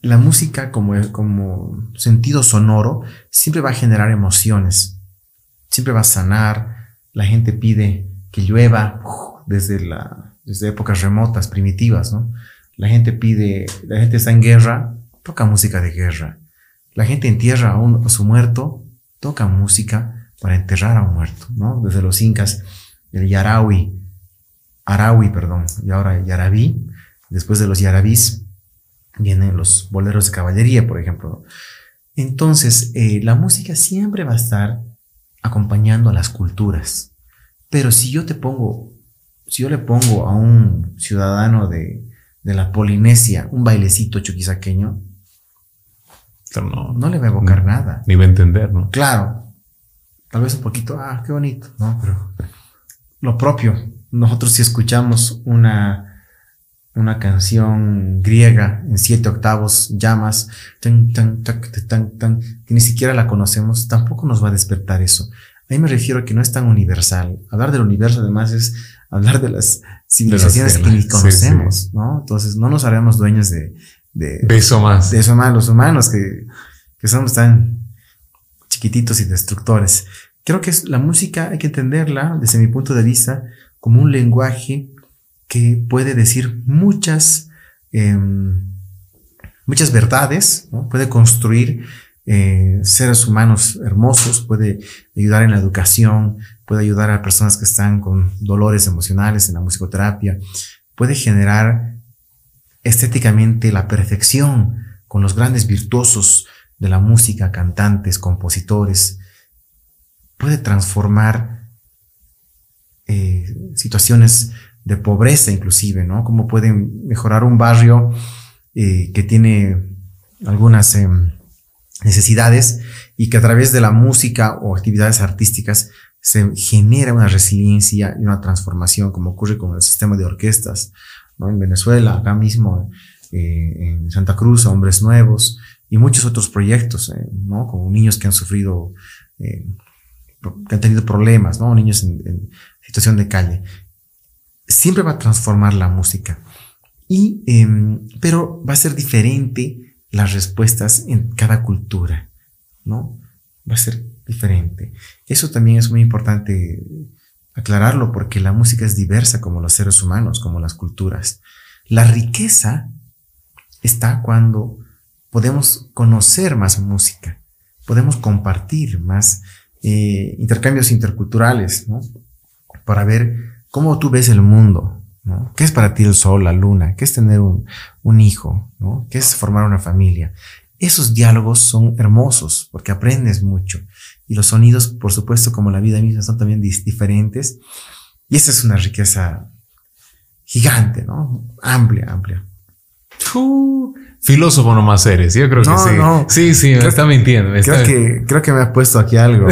la música como, como sentido sonoro siempre va a generar emociones, siempre va a sanar. La gente pide que llueva desde, la, desde épocas remotas, primitivas, ¿no? La gente pide, la gente está en guerra, toca música de guerra. La gente entierra a, un, su muerto, toca música para enterrar a un muerto, ¿no? Desde los incas, el yarawi, Arawi, perdón, y ahora Yarabí. Después de los Yarabís vienen los boleros de caballería, por ejemplo. Entonces, eh, la música siempre va a estar acompañando a las culturas. Pero si yo te pongo, si yo le pongo a un ciudadano de, de la Polinesia un bailecito chuquisaqueño, no, no le va a evocar nada. Ni va a entender, ¿no? Claro. Tal vez un poquito, ah, qué bonito, ¿no? Pero lo propio. Nosotros si escuchamos una, una canción griega en siete octavos, llamas, tan, tan, tan, tan, que ni siquiera la conocemos, tampoco nos va a despertar eso. Ahí me refiero a que no es tan universal. Hablar del universo además es hablar de las civilizaciones que ni conocemos, ¿no? Entonces no nos haremos dueños de, de, eso más. De eso más, los humanos que, que somos tan chiquititos y destructores. Creo que es, la música hay que entenderla desde mi punto de vista como un lenguaje que puede decir muchas, em, muchas verdades, puede construir eh, seres humanos hermosos, puede ayudar en la educación, puede ayudar a personas que están con dolores emocionales en la musicoterapia, puede generar estéticamente la perfección con los grandes virtuosos de la música, cantantes, compositores, puede transformar eh, situaciones de pobreza inclusive, ¿no? Cómo pueden mejorar un barrio eh, que tiene algunas em, necesidades y que a través de la música o actividades artísticas se genera una resiliencia y una transformación, como ocurre con el sistema de orquestas, ¿no? En Venezuela, acá mismo, eh, en Santa Cruz, Hombres Nuevos y muchos otros proyectos, eh, ¿no? Como niños que han sufrido, que han tenido problemas, ¿no? Niños en situación de calle siempre va a transformar la música. Y, em, pero va a ser diferente las respuestas en cada cultura, ¿no? Va a ser diferente. Eso también es muy importante aclararlo porque la música es diversa como los seres humanos, como las culturas. La riqueza está cuando podemos conocer más música, podemos compartir más eh, intercambios interculturales, ¿no? Para ver cómo tú ves el mundo, ¿no? ¿Qué es para ti el sol, la luna? ¿Qué es tener un, un hijo? ¿no? ¿Qué es formar una familia? Esos diálogos son hermosos porque aprendes mucho. Y los sonidos, por supuesto, como la vida misma, son también diferentes. Y esa es una riqueza gigante, ¿no? Amplia, amplia. filósofo nomás eres, yo creo que sí. No. Sí, sí, me está mintiendo. creo, Que, creo que me ha puesto aquí algo.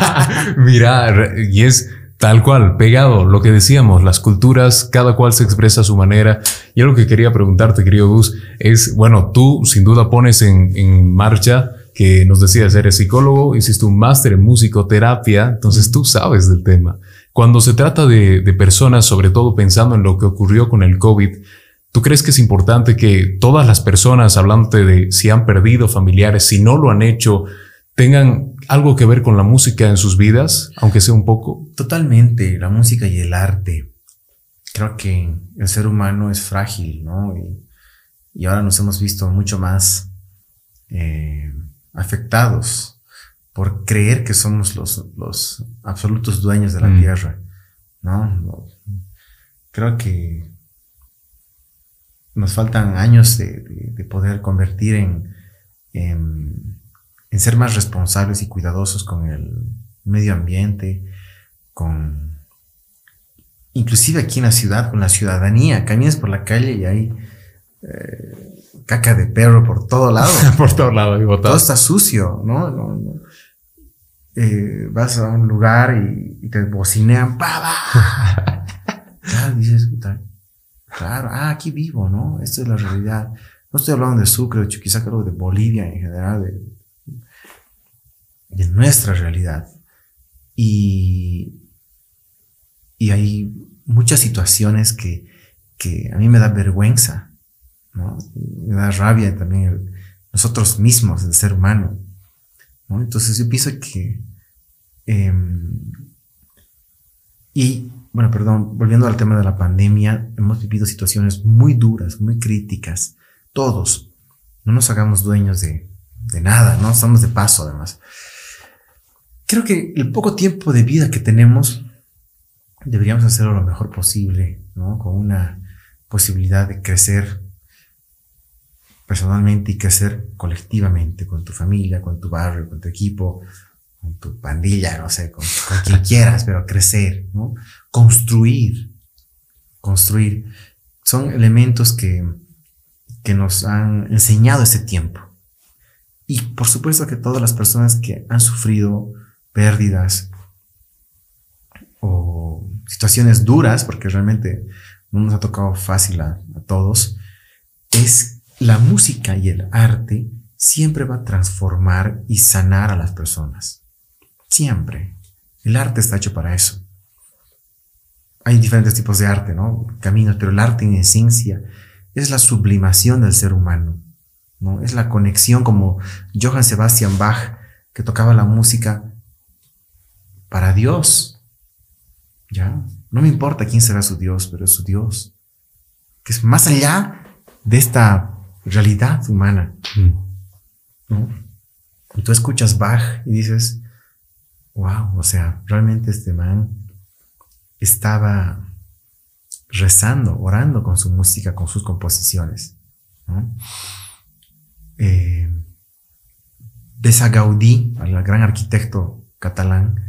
[laughs] Mira, y es Tal cual, pegado, lo que decíamos, las culturas, cada cual se expresa a su manera. Y algo que quería preguntarte, querido Gus, es, bueno, tú sin duda pones en, marcha que nos decías, eres psicólogo, hiciste un máster en musicoterapia, entonces tú sabes del tema. Cuando se trata de, de personas, sobre todo pensando en lo que ocurrió con el COVID, ¿Tú crees que es importante que todas las personas, hablándote de si han perdido familiares, si no lo han hecho, tengan algo que ver con la música en sus vidas, aunque sea un poco? Totalmente, la música y el arte. Creo que el ser humano es frágil, ¿no? Y, ahora nos hemos visto mucho más eh, afectados por creer que somos los, los absolutos dueños de la mm. tierra, ¿no? Creo que nos faltan años de, poder convertir en en ser más responsables y cuidadosos con el medio ambiente, con inclusive aquí en la ciudad, con la ciudadanía. Caminas por la calle y hay eh, caca de perro por todo lado. [laughs] por todo lado, Todo está sucio, ¿no? Eh, vas a un lugar y, te bocinean, ¡pa, claro, [laughs] dices, claro, ah, aquí vivo, ¿no? Esta es la realidad. No estoy hablando de Sucre, de creo de Bolivia en general, de, de nuestra realidad. Y, y hay muchas situaciones que, que a mí me da vergüenza, ¿no? me da rabia también nosotros mismos, el ser humano. ¿no? Entonces yo pienso que... Em, y bueno, perdón, volviendo al tema de la pandemia, hemos vivido situaciones muy duras, muy críticas, todos. No nos hagamos dueños de, de nada, ¿no? Estamos de paso además creo que el poco tiempo de vida que tenemos deberíamos hacerlo lo mejor posible, ¿no? Con una posibilidad de crecer personalmente y crecer colectivamente con tu familia, con tu barrio, con tu equipo, con tu pandilla, no sé, con, quien [laughs] quieras, pero crecer, ¿no? Construir, construir. Son elementos que, que nos han enseñado ese tiempo. Y por supuesto que todas las personas que han sufrido pérdidas o situaciones duras, porque realmente no nos ha tocado fácil a, todos, es la música y el arte siempre va a transformar y sanar a las personas. Siempre. El arte está hecho para eso. Hay diferentes tipos de arte, ¿no? Caminos, pero el arte en esencia es la sublimación del ser humano, ¿no? Es la conexión como Johann Sebastian Bach, que tocaba la música para Dios. ¿Ya? No me importa quién será su Dios, pero es su Dios. Que es más allá de esta realidad humana. ¿no? Y tú escuchas Bach y dices, wow, o sea, realmente este man estaba rezando, orando con su música, con sus composiciones. Eh, ves a Gaudí, al gran arquitecto catalán,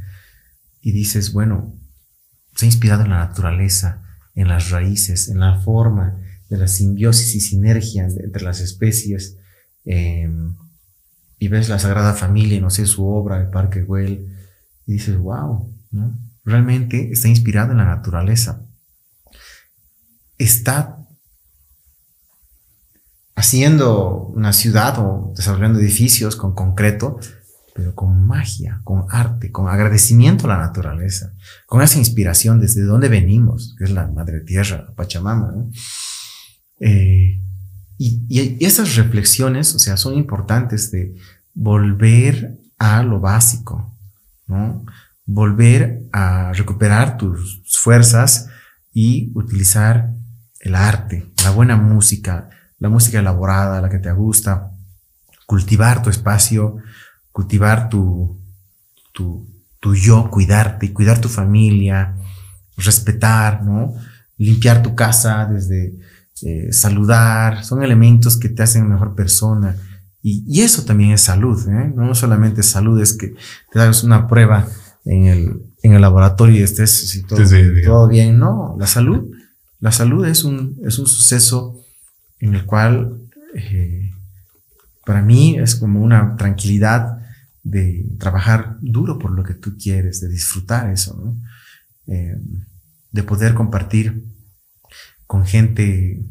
y dices, bueno, se ha inspirado en la naturaleza, en las raíces, en la forma, de la simbiosis y sinergia entre las especies. Em, y ves la Sagrada Familia, no sé, su obra, el Parque Güell, y dices, wow, ¿no? realmente está inspirado en la naturaleza. Está haciendo una ciudad o desarrollando edificios con concreto, pero con magia, con arte, con agradecimiento a la naturaleza, con esa inspiración desde donde venimos, que es la Madre Tierra, Pachamama. Eh, y, y, esas reflexiones, o sea, son importantes de volver a lo básico, ¿no? Volver a recuperar tus fuerzas y utilizar el arte, la buena música, la música elaborada, la que te gusta, cultivar tu espacio, cultivar tu, tu, tu yo, cuidarte y cuidar tu familia, respetar, ¿no? Limpiar tu casa desde eh, saludar, son elementos que te hacen mejor persona. Y, eso también es salud, ¿eh? no solamente salud, es que te hagas una prueba en el, en el laboratorio y estés todo, bien. No, la salud, la salud es un, es un suceso en el cual eh, para mí es como una tranquilidad de trabajar duro por lo que tú quieres, de disfrutar eso, de poder compartir con gente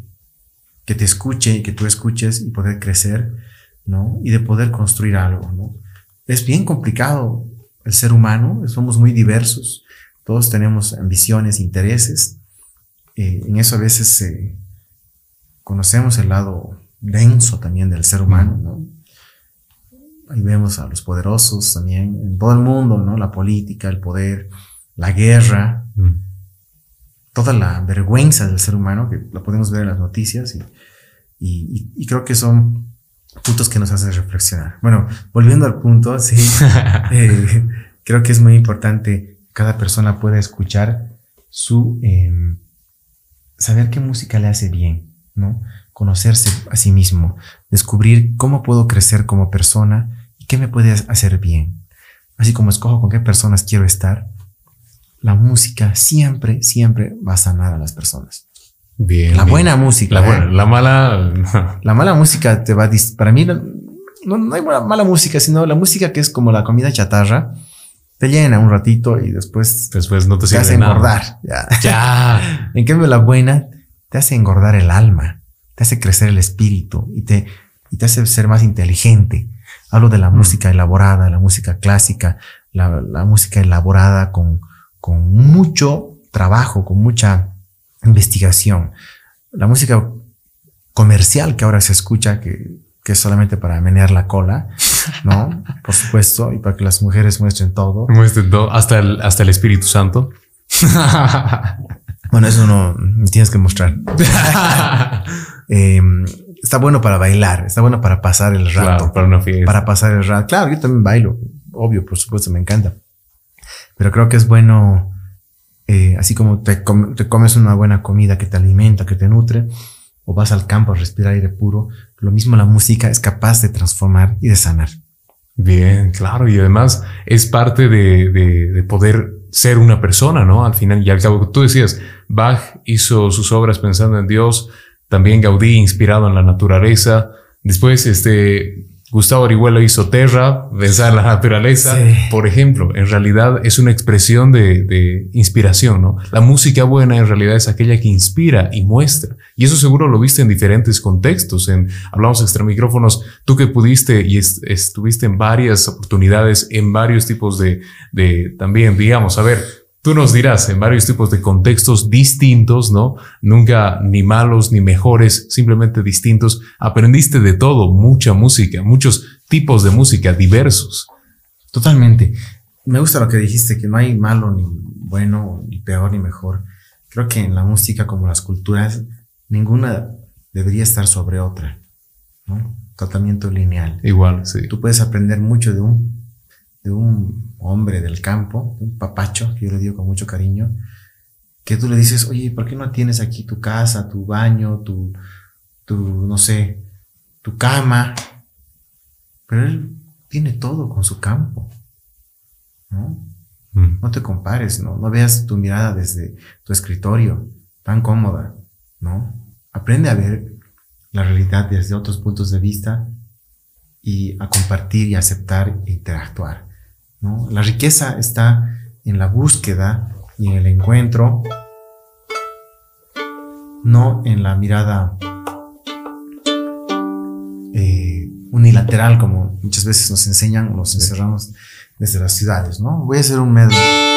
que te escuche y que tú escuches y poder crecer, ¿no? Y de poder construir algo, ¿no? Es bien complicado el ser humano, somos muy diversos, todos tenemos ambiciones, intereses, eh, en eso a veces eh, conocemos el lado denso también del ser humano, ¿no? Ahí vemos a los poderosos también en todo el mundo, ¿no? La política, el poder, la guerra, toda la vergüenza del ser humano, que la podemos ver en las noticias, y, y, creo que son puntos que nos hacen reflexionar. Bueno, volviendo al punto, sí, [laughs] eh, creo que es muy importante cada persona pueda escuchar su, em, saber qué música le hace bien, ¿no? Conocerse a sí mismo, descubrir cómo puedo crecer como persona y qué me puede hacer bien. Así como escojo con qué personas quiero estar, la música siempre, siempre va a sanar a las personas. Bien. La buena música. La, buena, ¿eh? la mala. [laughs] La mala música te va a. Para mí, no, no hay mala música, sino la música que es como la comida chatarra. Te llena un ratito y después. Después no te, te hace engordar. Ya. ya. [laughs] en cambio, la buena te hace engordar el alma, te hace crecer el espíritu y te, y te hace ser más inteligente. Hablo de la mm. música elaborada, la música clásica, la, la música elaborada con, con mucho trabajo, con mucha investigación. La música comercial que ahora se escucha, que, que es solamente para menear la cola, ¿no? [laughs] Por supuesto, y para que las mujeres muestren todo. Muestren todo, hasta el, hasta el Espíritu Santo. [laughs] bueno, eso no tienes que mostrar. [laughs] Em, está bueno para bailar, está bueno para pasar el rato. para una fiesta. Para pasar el rato. Claro, yo también bailo, obvio, por supuesto, me encanta. Pero creo que es bueno eh, así como te, te, comes una buena comida que te alimenta, que te nutre, o vas al campo a respirar aire puro, lo mismo la música es capaz de transformar y de sanar. Bien, claro, y además es parte de, de, de poder ser una persona, ¿no? Al final y al cabo, tú decías, Bach hizo sus obras pensando en Dios, también Gaudí inspirado en la naturaleza, después este Gustavo Orihuela hizo Terra, pensar en la naturaleza, por ejemplo, en realidad es una expresión de, de, inspiración, ¿no? La música buena en realidad es aquella que inspira y muestra. Y eso seguro lo viste en diferentes contextos. En, hablamos extra micrófonos, tú que pudiste y estuviste en varias oportunidades, en varios tipos de, de, también, digamos, a ver, Tú nos dirás en varios tipos de contextos distintos, ¿no? Nunca ni malos ni mejores, simplemente distintos. Aprendiste de todo, mucha música, muchos tipos de música diversos. Totalmente. Me gusta lo que dijiste, que no hay malo ni bueno, ni peor ni mejor. Creo que en la música como las culturas, ninguna debería estar sobre otra, ¿no? Tratamiento lineal. Igual, sí. Tú puedes aprender mucho de un de un hombre del campo, un papacho, que yo le digo con mucho cariño, que tú le dices, oye, ¿por qué no tienes aquí tu casa, tu baño, tu, tu no sé, tu cama? Pero él tiene todo con su campo, ¿no? Mm. No te compares, ¿no? No veas tu mirada desde tu escritorio tan cómoda, ¿no? Aprende a ver la realidad desde otros puntos de vista y a compartir y aceptar e interactuar. La riqueza está en la búsqueda y en el encuentro, no en la mirada eh, unilateral como muchas veces nos enseñan o nos encerramos desde las ciudades, ¿no? Voy a hacer un medio.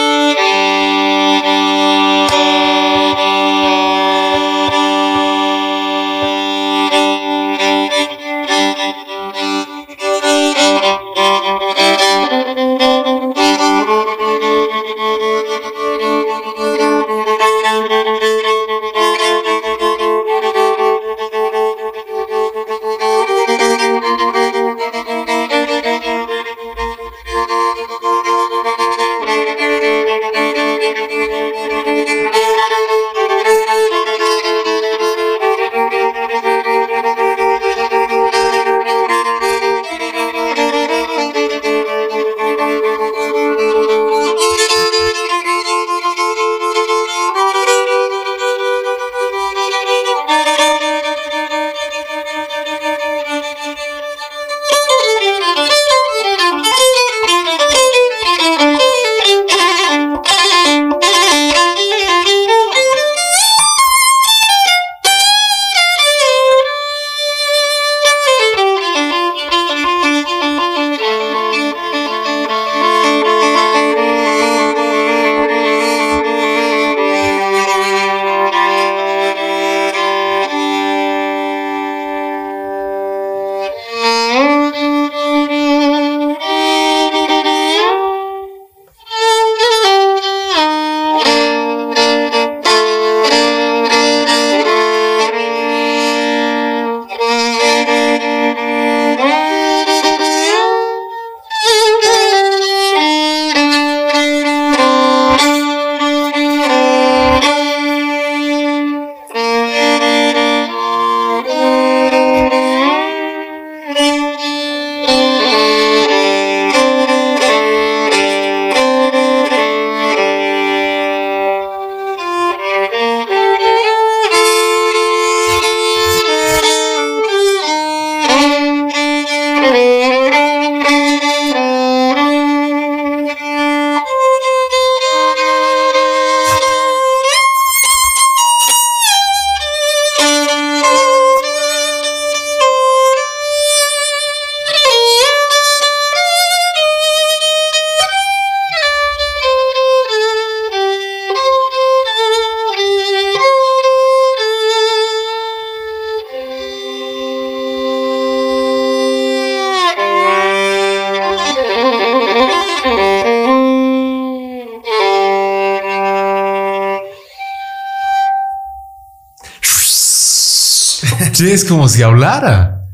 Es como si hablara.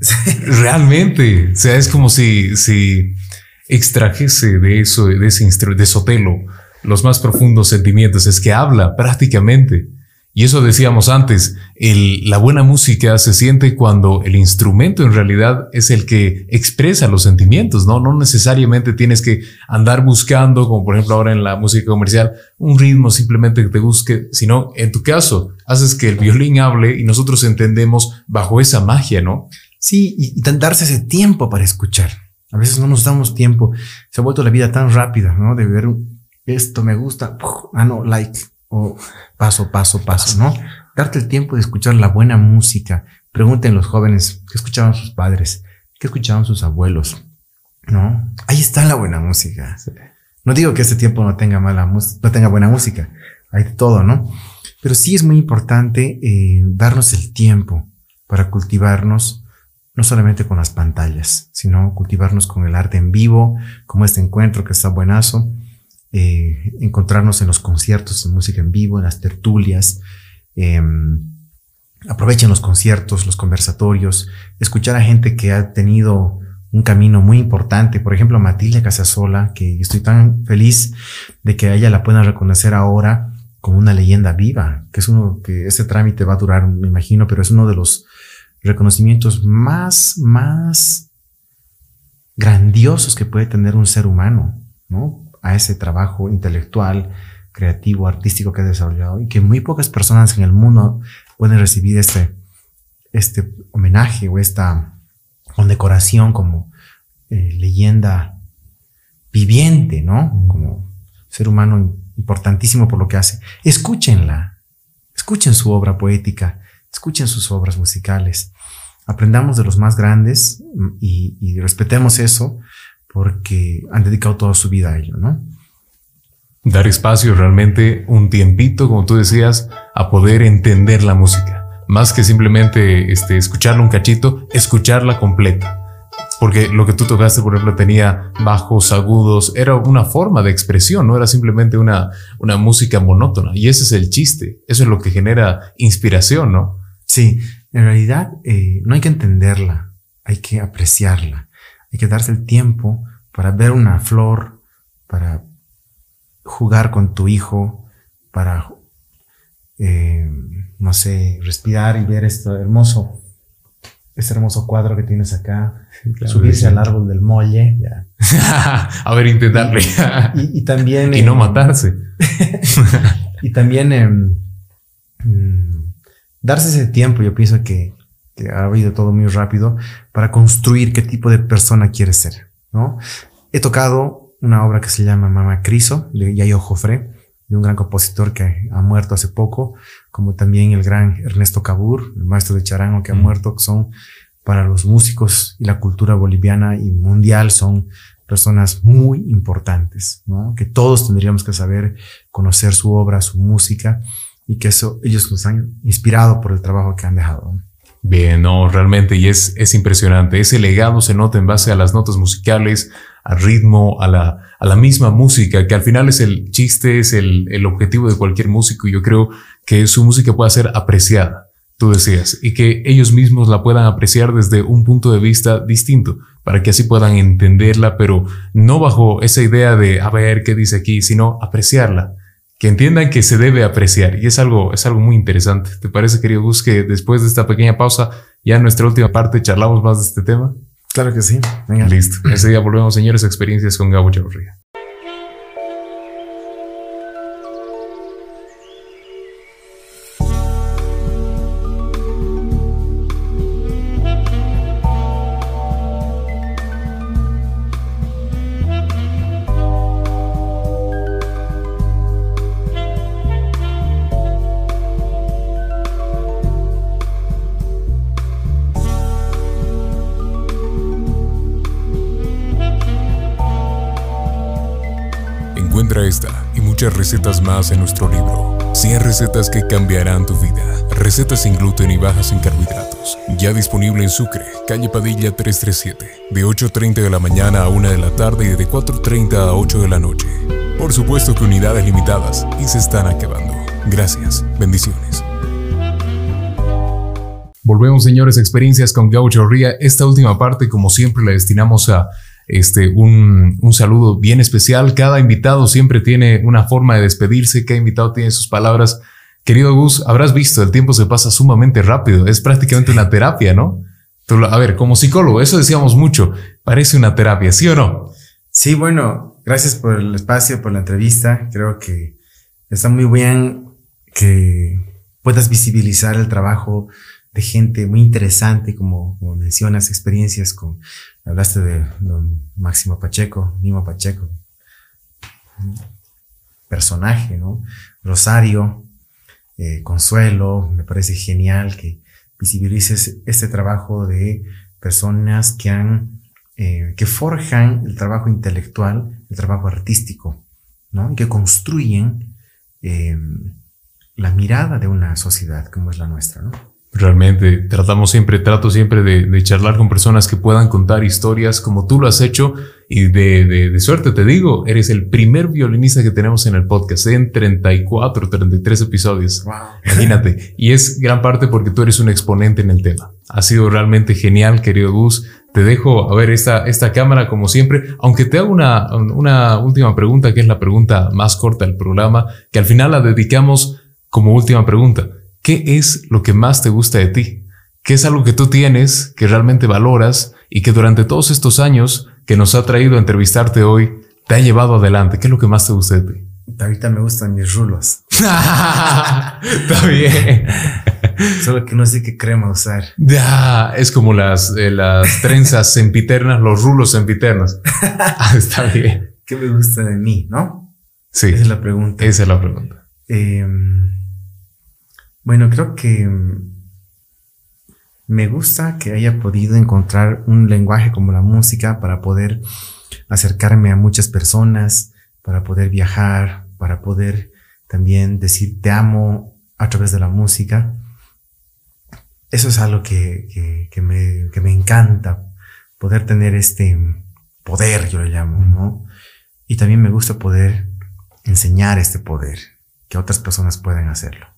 Realmente. O sea, es como si, si extrajese de eso, de ese de Sotelo, los más profundos sentimientos, es que habla prácticamente. Y eso decíamos antes, la buena música se siente cuando el instrumento en realidad es el que expresa los sentimientos, ¿no? No necesariamente tienes que andar buscando, como por ejemplo ahora en la música comercial, un ritmo simplemente que te busque, sino en tu caso, haces que el violín hable y nosotros entendemos bajo esa magia, ¿no? Sí, y, darse ese tiempo para escuchar. A veces no nos damos tiempo. Se ha vuelto la vida tan rápida, ¿no? De ver esto me gusta, ah, no, like o paso, paso, paso, ¿no? Darte el tiempo de escuchar la buena música. Pregunten los jóvenes qué escuchaban sus padres, qué escuchaban sus abuelos, ¿no? Ahí está la buena música. No digo que este tiempo no tenga mala no tenga buena música, hay de todo, ¿no? Pero sí es muy importante eh, darnos el tiempo para cultivarnos, no solamente con las pantallas, sino cultivarnos con el arte en vivo, como este encuentro que está buenazo eh, encontrarnos en los conciertos de música en vivo, en las tertulias. Em, aprovechen los conciertos, los conversatorios, escuchar a gente que ha tenido un camino muy importante. Por ejemplo, Matilde Casasola, que estoy tan feliz de que ella la pueda reconocer ahora como una leyenda viva, que es uno que ese trámite va a durar, me imagino, pero es uno de los reconocimientos más, más grandiosos que puede tener un ser humano, ¿no? a ese trabajo intelectual, creativo, artístico que ha desarrollado y que muy pocas personas en el mundo pueden recibir este, este homenaje o esta condecoración como eh, leyenda viviente, ¿no? Como ser humano importantísimo por lo que hace. Escúchenla, escuchen su obra poética, escuchen sus obras musicales, aprendamos de los más grandes y, y respetemos eso porque han dedicado toda su vida a ello, ¿no? Dar espacio realmente un tiempito, como tú decías, a poder entender la música. Más que simplemente este, escucharla un cachito, escucharla completa. Porque lo que tú tocaste, por ejemplo, tenía bajos, agudos, era una forma de expresión, no era simplemente una, una música monótona. Y ese es el chiste, eso es lo que genera inspiración, ¿no? Sí, en realidad eh, no hay que entenderla, hay que apreciarla. Hay que darse el tiempo para ver una flor, para jugar con tu hijo, para, eh, no sé, respirar y ver esto hermoso, este hermoso cuadro que tienes acá, subirse al árbol del molle. [laughs] a ver, intentarle. y, también... [laughs] y no em, matarse. [laughs] y también em, mm, darse ese tiempo, yo pienso que que ha habido todo muy rápido, para construir qué tipo de persona quieres ser, ¿no? He tocado una obra que se llama Mama Criso, de Yayo Jofre, de un gran compositor que ha muerto hace poco, como también el gran Ernesto Cabur, el maestro de charango que ha mm. muerto, que son para los músicos y la cultura boliviana y mundial son personas muy importantes, ¿no? Que todos tendríamos que saber conocer su obra, su música y que eso ellos nos han inspirado por el trabajo que han dejado. Bien, no, realmente, y es, es impresionante. Ese legado se nota en base a las notas musicales, al ritmo, a la, a la misma música, que al final es el chiste, es el, el objetivo de cualquier músico. Y yo creo que su música pueda ser apreciada, tú decías, y que ellos mismos la puedan apreciar desde un punto de vista distinto, para que así puedan entenderla, pero no bajo esa idea de a ver qué dice aquí, sino apreciarla que entiendan que se debe apreciar y es algo, es algo muy interesante. ¿Te parece, querido Gus, que después de esta pequeña pausa, ya en nuestra última parte, charlamos más de este tema? Claro que sí. Venga. Listo. Ese día volvemos, señores, a experiencias con Gabo Chavarría. Recetas más en nuestro libro. 100 recetas que cambiarán tu vida. Recetas sin gluten y bajas en carbohidratos. Ya disponible en Sucre, calle Padilla 337. De 8.30 de la mañana a 1 de la tarde y de 4.30 a 8 de la noche. Por supuesto que unidades limitadas y se están acabando. Gracias. Bendiciones. Volvemos, señores, experiencias con Gaucho Ría. Esta última parte, como siempre, la destinamos a este, un, un saludo bien especial. Cada invitado siempre tiene una forma de despedirse, cada invitado tiene sus palabras. Querido Gus, habrás visto, el tiempo se pasa sumamente rápido, es prácticamente una terapia, ¿no? A ver, como psicólogo, eso decíamos mucho, parece una terapia, ¿sí o no? Sí, bueno, gracias por el espacio, por la entrevista. Creo que está muy bien que puedas visibilizar el trabajo de gente muy interesante, como, como mencionas, experiencias con, hablaste de don Máximo Pacheco, Mimo Pacheco, personaje, ¿no? Rosario, eh, Consuelo, me parece genial que visibilices este trabajo de personas que han, eh, que forjan el trabajo intelectual, el trabajo artístico, ¿no? Que construyen eh, la mirada de una sociedad como es la nuestra, ¿no? Realmente tratamos siempre, trato siempre de, charlar con personas que puedan contar historias como tú lo has hecho y de, de, suerte te digo, eres el primer violinista que tenemos en el podcast en 34, 33 episodios. Wow. Imagínate. [laughs] y es gran parte porque tú eres un exponente en el tema. Ha sido realmente genial, querido Gus. Te dejo a ver esta, esta cámara como siempre, aunque te hago una, una última pregunta, que es la pregunta más corta del programa, que al final la dedicamos como última pregunta. ¿Qué es lo que más te gusta de ti? ¿Qué es algo que tú tienes, que realmente valoras y que durante todos estos años que nos ha traído a entrevistarte hoy te ha llevado adelante? ¿Qué es lo que más te gusta de ti? Ahorita me gustan mis rulos. [laughs] Está bien. Solo que no sé qué crema usar. Ya, es como las, eh, las trenzas sempiternas, los rulos sempiternos. Ah, está bien. ¿Qué me gusta de mí, no? Sí. Esa es la pregunta. Esa es la pregunta. Eh, bueno, creo que mm, me gusta que haya podido encontrar un lenguaje como la música para poder acercarme a muchas personas, para poder viajar, para poder también decir te amo a través de la música. Eso es algo que, me, que me encanta, poder tener este poder, yo lo llamo, ¿no? Y también me gusta poder enseñar este poder, que otras personas puedan hacerlo.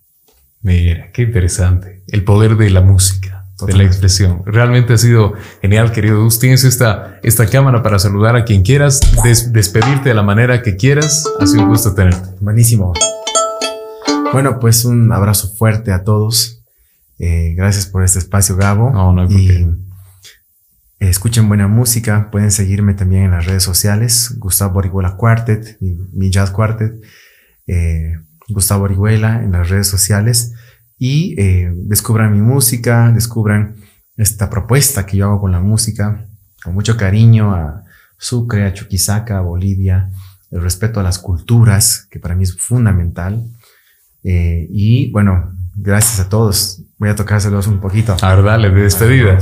Mira, qué interesante. El poder de la música, de la expresión. Realmente ha sido genial, querido Dus. Tienes esta, esta cámara para saludar a quien quieras, despedirte de la manera que quieras. Ha sido un gusto tenerte. Buenísimo. Bueno, pues un abrazo fuerte a todos. Eh, gracias por este espacio, Gabo. No, no hay por qué. Escuchen buena música, pueden seguirme también en las redes sociales, Gustavo Orihuela Quartet, mi, Jazz Quartet. Eh, Gustavo Orihuela en las redes sociales y eh, descubran mi música, descubran esta propuesta que yo hago con la música, con mucho cariño a Sucre, a Chuquisaca, a Bolivia, el respeto a las culturas, que para mí es fundamental. Eh, y bueno, gracias a todos. Voy a tocárselos un poquito. A ver, dale, de despedida.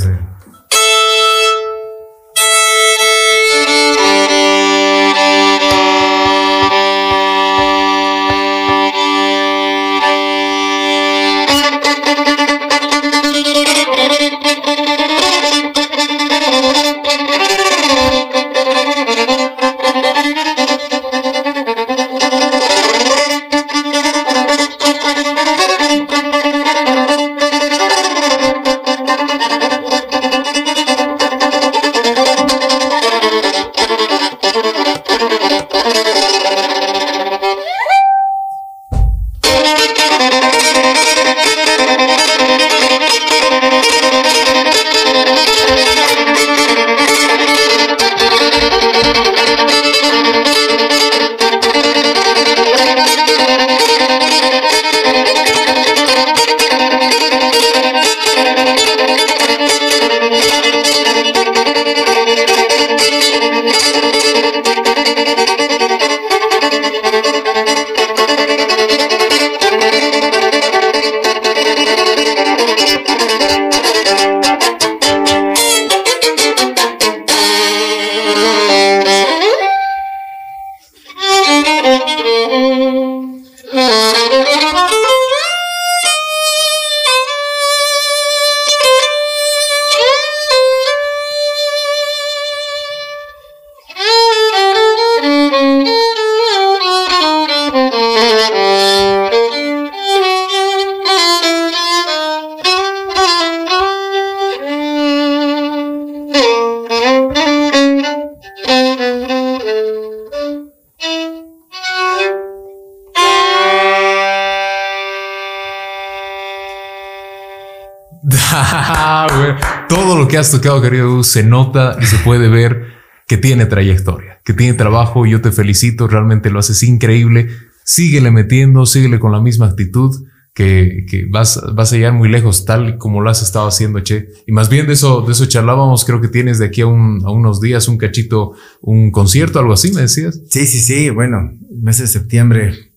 Que has tocado, querido se nota y se puede ver que tiene trayectoria, que tiene trabajo. Yo te felicito, realmente lo haces increíble. Síguele metiendo, síguele con la misma actitud que, que, vas, vas a llegar muy lejos, tal como lo has estado haciendo, Che. Y más bien de eso, de eso charlábamos, creo que tienes de aquí a, un, a unos días un cachito, un concierto, algo así, me decías. Sí, sí, sí, bueno, mes de septiembre,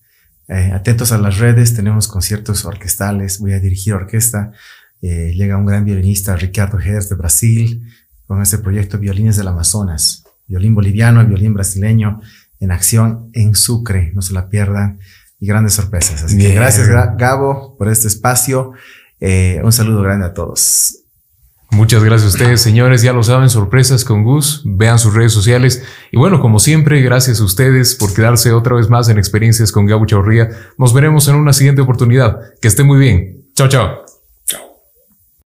eh, atentos a las redes, tenemos conciertos orquestales, voy a dirigir orquesta, eh, llega un gran violinista, Ricardo Herz de Brasil, con este proyecto Violines del Amazonas, violín boliviano y violín brasileño en acción en Sucre, no se la pierdan y grandes sorpresas. Así que gracias Gabo por este espacio. Eh, un saludo grande a todos. Muchas gracias a ustedes, señores. Ya lo saben, sorpresas con Gus. Vean sus redes sociales. Y bueno, como siempre, gracias a ustedes por quedarse otra vez más en experiencias con Gabo Chaurría. Nos veremos en una siguiente oportunidad. Que esté muy bien. Chao, chao.